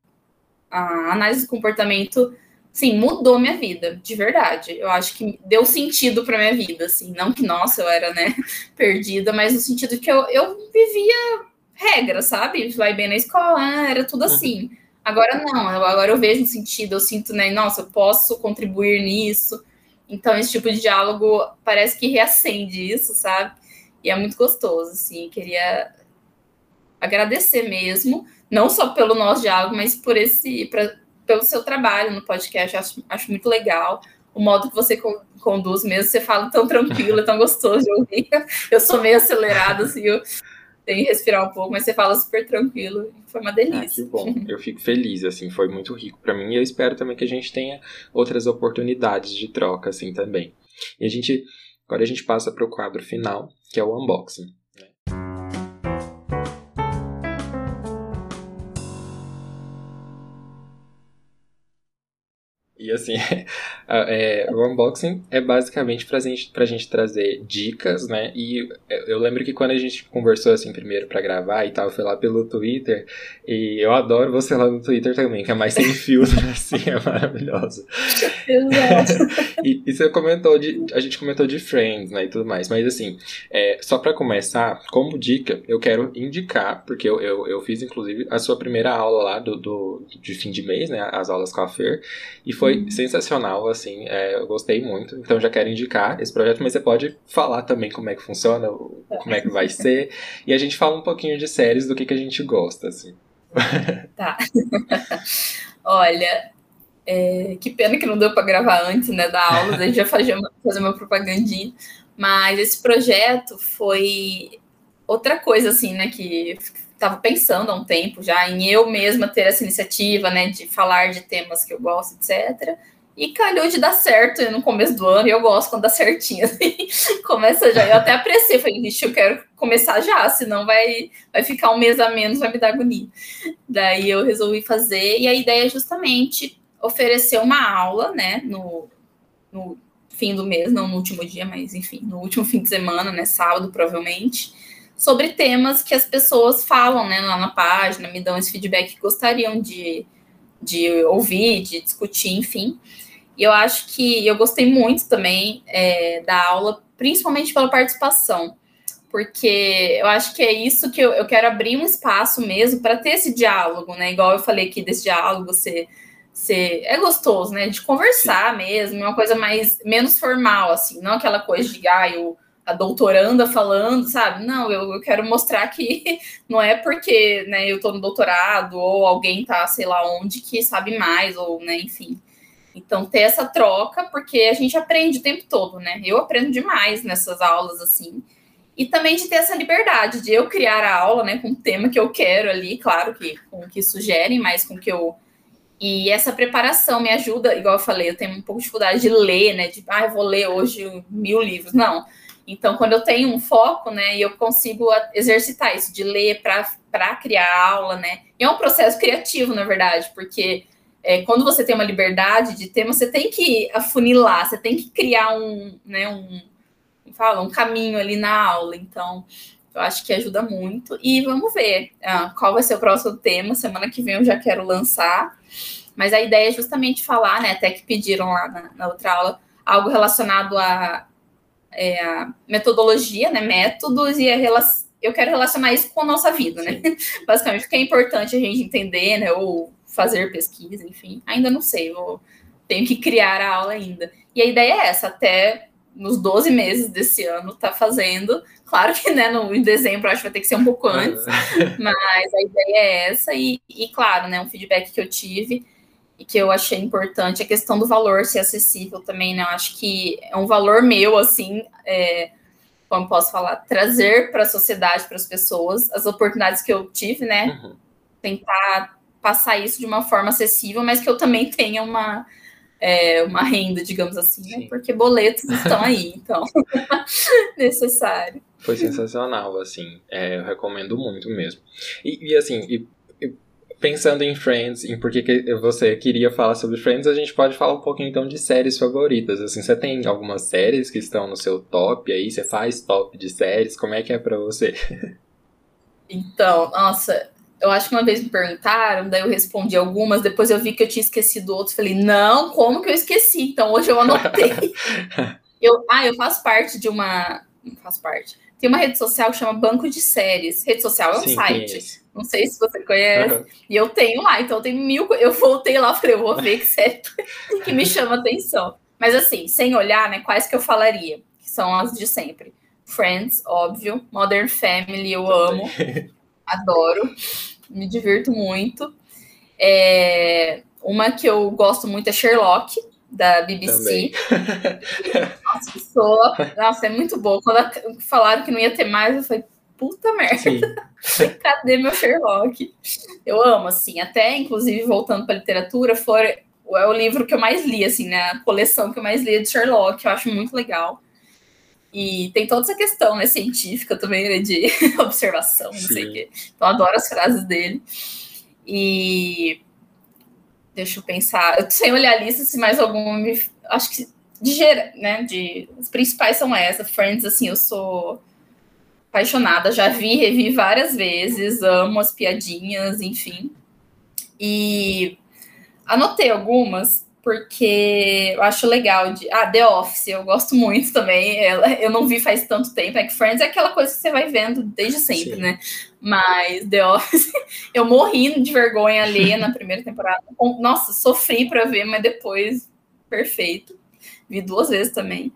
a análise do comportamento sim, mudou minha vida, de verdade. Eu acho que deu sentido para minha vida, assim, não que nossa, eu era, né, perdida, mas no sentido que eu, eu vivia regra, sabe? Vai bem na escola, era tudo uhum. assim. Agora não, agora eu vejo sentido, eu sinto, né, nossa, eu posso contribuir nisso. Então esse tipo de diálogo parece que reacende isso, sabe? E é muito gostoso, assim, queria agradecer mesmo, não só pelo nosso diálogo, mas por esse pra, pelo seu trabalho no podcast. Acho, acho muito legal o modo que você conduz mesmo. Você fala tão tranquilo, tão gostoso de ouvir. Eu sou meio acelerada, assim, eu tenho que respirar um pouco, mas você fala super tranquilo. Foi uma delícia. Ah, bom. Eu fico feliz, assim, foi muito rico para mim. E eu espero também que a gente tenha outras oportunidades de troca, assim, também. E a gente, agora a gente passa para o quadro final, que é o unboxing. E assim, é, o unboxing é basicamente pra gente, pra gente trazer dicas, né? E eu lembro que quando a gente conversou assim primeiro para gravar e tal, foi lá pelo Twitter. E eu adoro você lá no Twitter também, que é mais sem filtro, assim, é maravilhoso. e, e, você comentou de. A gente comentou de Friends, né? E tudo mais. Mas assim, é, só para começar, como dica, eu quero indicar, porque eu, eu, eu, fiz inclusive a sua primeira aula lá do, do, de fim de mês, né? As aulas com a Fer. E foi uhum. sensacional, assim, é, eu gostei muito. Então já quero indicar esse projeto, mas você pode falar também como é que funciona, como é que vai ser. E a gente fala um pouquinho de séries do que, que a gente gosta, assim. Tá. Olha, é, que pena que não deu para gravar antes, né, da aula, a gente já fazer uma, fazer uma propagandinha. Mas esse projeto foi outra coisa, assim, né, que estava pensando há um tempo já em eu mesma ter essa iniciativa, né, de falar de temas que eu gosto, etc. E calhou de dar certo no começo do ano, e eu gosto quando dá certinho, assim, começa já. Eu até apreciei, falei, vixe, eu quero começar já, senão vai, vai ficar um mês a menos, vai me dar agonia. Daí eu resolvi fazer, e a ideia é justamente oferecer uma aula, né, no, no fim do mês, não no último dia, mas enfim, no último fim de semana, né, sábado provavelmente, sobre temas que as pessoas falam, né, lá na página, me dão esse feedback que gostariam de, de ouvir, de discutir, enfim. E eu acho que eu gostei muito também é, da aula, principalmente pela participação, porque eu acho que é isso que eu, eu quero abrir um espaço mesmo para ter esse diálogo, né? Igual eu falei aqui desse diálogo, você, você é gostoso, né? De conversar Sim. mesmo, uma coisa mais menos formal, assim, não aquela coisa de ah, eu, a doutoranda falando, sabe? Não, eu, eu quero mostrar que não é porque né, eu estou no doutorado ou alguém tá, sei lá onde, que sabe mais, ou, né, enfim. Então, ter essa troca, porque a gente aprende o tempo todo, né? Eu aprendo demais nessas aulas, assim. E também de ter essa liberdade de eu criar a aula, né, com o tema que eu quero ali, claro que com o que sugerem, mas com o que eu. E essa preparação me ajuda, igual eu falei, eu tenho um pouco de dificuldade de ler, né? De, ah, eu vou ler hoje mil livros. Não. Então, quando eu tenho um foco, né, eu consigo exercitar isso, de ler para criar aula, né? E é um processo criativo, na verdade, porque é, quando você tem uma liberdade de tema, você tem que afunilar, você tem que criar um, né, um, fala, um caminho ali na aula. Então, eu acho que ajuda muito. E vamos ver uh, qual vai ser o próximo tema. Semana que vem eu já quero lançar. Mas a ideia é justamente falar, né? Até que pediram lá na, na outra aula, algo relacionado a, é, a metodologia, né? Métodos e a relação. Eu quero relacionar isso com a nossa vida, né? Basicamente, o que é importante a gente entender, né? Ou fazer pesquisa, enfim. Ainda não sei, eu tenho que criar a aula ainda. E a ideia é essa, até nos 12 meses desse ano tá fazendo. Claro que, né, no, em dezembro acho que vai ter que ser um pouco antes, mas a ideia é essa. E, e, claro, né, um feedback que eu tive e que eu achei importante, a questão do valor ser acessível também, né? Eu acho que é um valor meu, assim, é, como posso falar, trazer para a sociedade, para as pessoas, as oportunidades que eu tive, né? Uhum. Tentar passar isso de uma forma acessível, mas que eu também tenha uma, é, uma renda, digamos assim, né? porque boletos estão aí, então necessário. Foi sensacional, assim, é, eu recomendo muito mesmo. E, e assim, e, e pensando em Friends, em por que você queria falar sobre Friends, a gente pode falar um pouquinho então de séries favoritas. Assim, você tem algumas séries que estão no seu top aí? Você faz top de séries? Como é que é para você? Então, nossa, eu acho que uma vez me perguntaram, daí eu respondi algumas, depois eu vi que eu tinha esquecido outros, falei, não, como que eu esqueci? Então hoje eu anotei. eu, ah, eu faço parte de uma. Não faço parte. Tem uma rede social que chama Banco de Séries. Rede social é um Sim, site. Não sei se você conhece. Uhum. E eu tenho lá, então tem mil. Eu voltei lá, falei, eu vou ver que série que me chama atenção. Mas assim, sem olhar, né, quais que eu falaria? Que são as de sempre. Friends, óbvio. Modern Family, eu amo adoro, me divirto muito. É, uma que eu gosto muito é Sherlock, da BBC. nossa, sou, nossa, é muito boa. Quando falaram que não ia ter mais, eu falei, puta merda, cadê meu Sherlock? Eu amo, assim, até inclusive voltando para literatura, foi, é o livro que eu mais li, assim, né? A coleção que eu mais li é de Sherlock, eu acho muito legal. E tem toda essa questão né, científica também, né, de observação, não Sim. sei o quê. Então, adoro as frases dele. E deixa eu pensar, eu sem olhar a lista, se mais alguma me. Acho que de gera, né? De, as principais são essas. Friends, assim, eu sou apaixonada, já vi, revi várias vezes, amo as piadinhas, enfim. E anotei algumas porque eu acho legal de. Ah, The Office, eu gosto muito também. Ela, eu não vi faz tanto tempo. É que Friends é aquela coisa que você vai vendo desde sempre, Sim. né? Mas The Office, eu morri de vergonha ali na primeira temporada. Nossa, sofri para ver, mas depois, perfeito. Vi duas vezes também.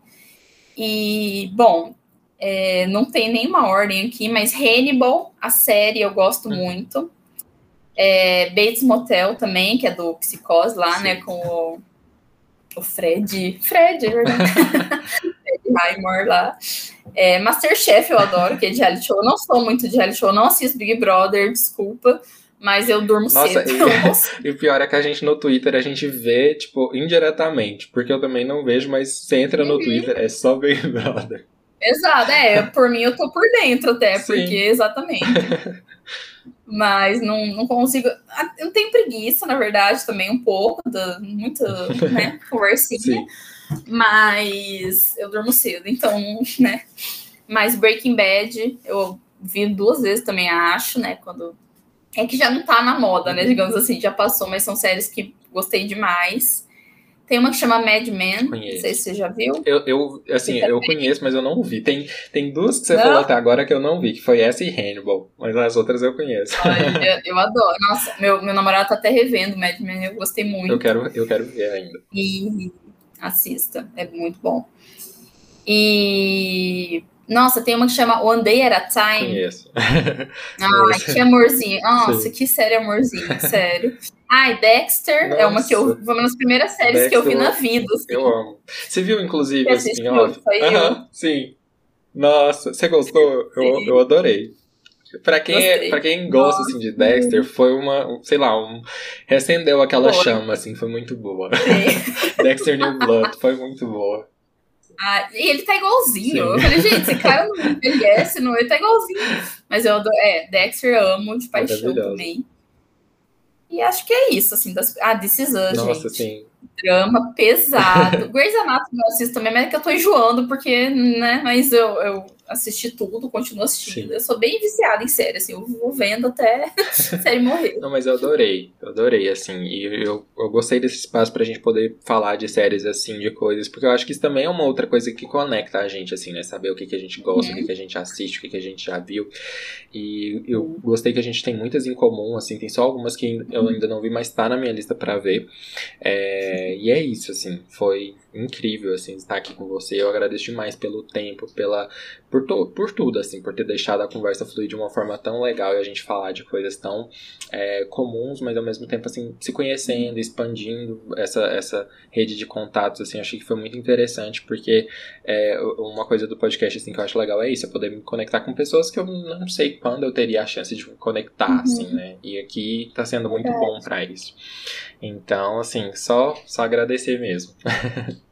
E, bom, é, não tem nenhuma ordem aqui, mas Hannibal, a série, eu gosto uhum. muito. É, Bates Motel também, que é do Psicose lá, Sim. né? Com o, o Fred. Fred, é verdade. Highmore lá. É, Masterchef eu adoro, que é de reality show. Eu não sou muito de reality show, não assisto Big Brother, desculpa. Mas eu durmo Nossa, cedo. E, e o pior é que a gente no Twitter a gente vê, tipo, indiretamente. Porque eu também não vejo, mas você entra no uhum. Twitter, é só Big Brother. Exato, é. Por mim eu tô por dentro até, Sim. porque exatamente. mas não, não consigo. Ah, eu tenho preguiça, na verdade, também um pouco, da, muita né, conversinha. Sim. Mas eu durmo cedo, então, né? Mas Breaking Bad, eu vi duas vezes também, acho, né? Quando. É que já não tá na moda, né? Digamos assim, já passou, mas são séries que gostei demais. Tem uma que chama Mad Men, conheço. não sei se você já viu. Eu, eu assim, eu conheço, mas eu não vi. Tem, tem duas que você não? falou até agora que eu não vi, que foi essa e Hannibal, mas as outras eu conheço. Olha, eu adoro. Nossa, meu, meu namorado tá até revendo Mad Men, eu gostei muito. Eu quero, eu quero ver ainda. E assista, é muito bom. E nossa, tem uma que chama One Day at a Time. Conheço. Ai, que amorzinho. Nossa, Sim. que série amorzinho, sério. Ai, Dexter Nossa. é uma que eu. Foi uma das primeiras séries Dexter, que eu vi na vida. Assim. Eu amo. Você viu, inclusive, assim. Foi uh -huh, sim. Nossa, você gostou? Eu, eu adorei. Pra quem, é, pra quem gosta assim, de Dexter, foi uma, sei lá, um. Recendeu aquela boa. chama, assim, foi muito boa. Dexter New Blood foi muito boa. Ah, e ele tá igualzinho. Sim. Eu falei, gente, esse cara não envelhece, não, ele tá igualzinho. Mas eu adoro, é, Dexter eu amo de paixão também. E acho que é isso, assim, das, ah, This Is Us, Nossa, gente. sim. Drama pesado. Grey's Anatomy eu assisto também, mas é que eu tô enjoando, porque, né, mas eu, eu assisti tudo, continuo assistindo. Sim. Eu sou bem viciada em série, assim, eu vou vendo até a série morrer. Não, mas eu adorei, eu adorei, assim, e eu, eu gostei desse espaço pra gente poder falar de séries, assim, de coisas, porque eu acho que isso também é uma outra coisa que conecta a gente, assim, né, saber o que, que a gente gosta, uhum. o que, que a gente assiste, o que, que a gente já viu, e eu uhum. gostei que a gente tem muitas em comum, assim, tem só algumas que eu ainda não vi, mas tá na minha lista pra ver, é, e é isso, assim, foi incrível, assim, estar aqui com você, eu agradeço demais pelo tempo, pela por, to, por tudo, assim, por ter deixado a conversa fluir de uma forma tão legal e a gente falar de coisas tão é, comuns, mas ao mesmo tempo, assim, se conhecendo, expandindo essa, essa rede de contatos, assim, achei que foi muito interessante, porque é, uma coisa do podcast, assim, que eu acho legal é isso, é poder me conectar com pessoas que eu não sei quando eu teria a chance de conectar, uhum. assim, né, e aqui tá sendo muito é. bom para isso. Então, assim, só, só agradecer mesmo.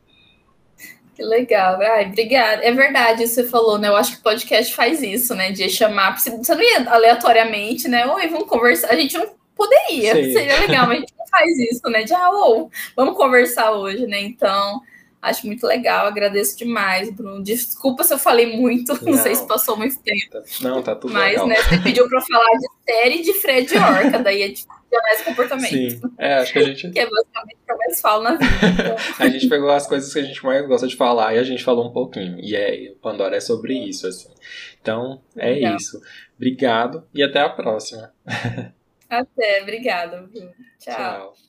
Que legal. Ai, obrigada. É verdade, você falou, né? Eu acho que o podcast faz isso, né? De chamar. Você não ia aleatoriamente, né? Oi, vamos conversar. A gente não poderia. Sim. Seria legal, mas a gente não faz isso, né? De, ah, ou, vamos conversar hoje, né? Então, acho muito legal. Agradeço demais, Bruno. Desculpa se eu falei muito. Não, não sei se passou muito tempo. Tá, não, tá tudo mas, legal. Mas, né? Você pediu pra falar de série de Fred Orca. daí é difícil de análise comportamento. Sim, é, acho que a gente. que é basicamente o que eu mais falo na vida. Então. a gente pegou as coisas que a gente mais gosta de falar e a gente falou um pouquinho. E é, Pandora é sobre isso, assim. Então, é Legal. isso. Obrigado e até a próxima. Até, obrigada. Tchau. Tchau.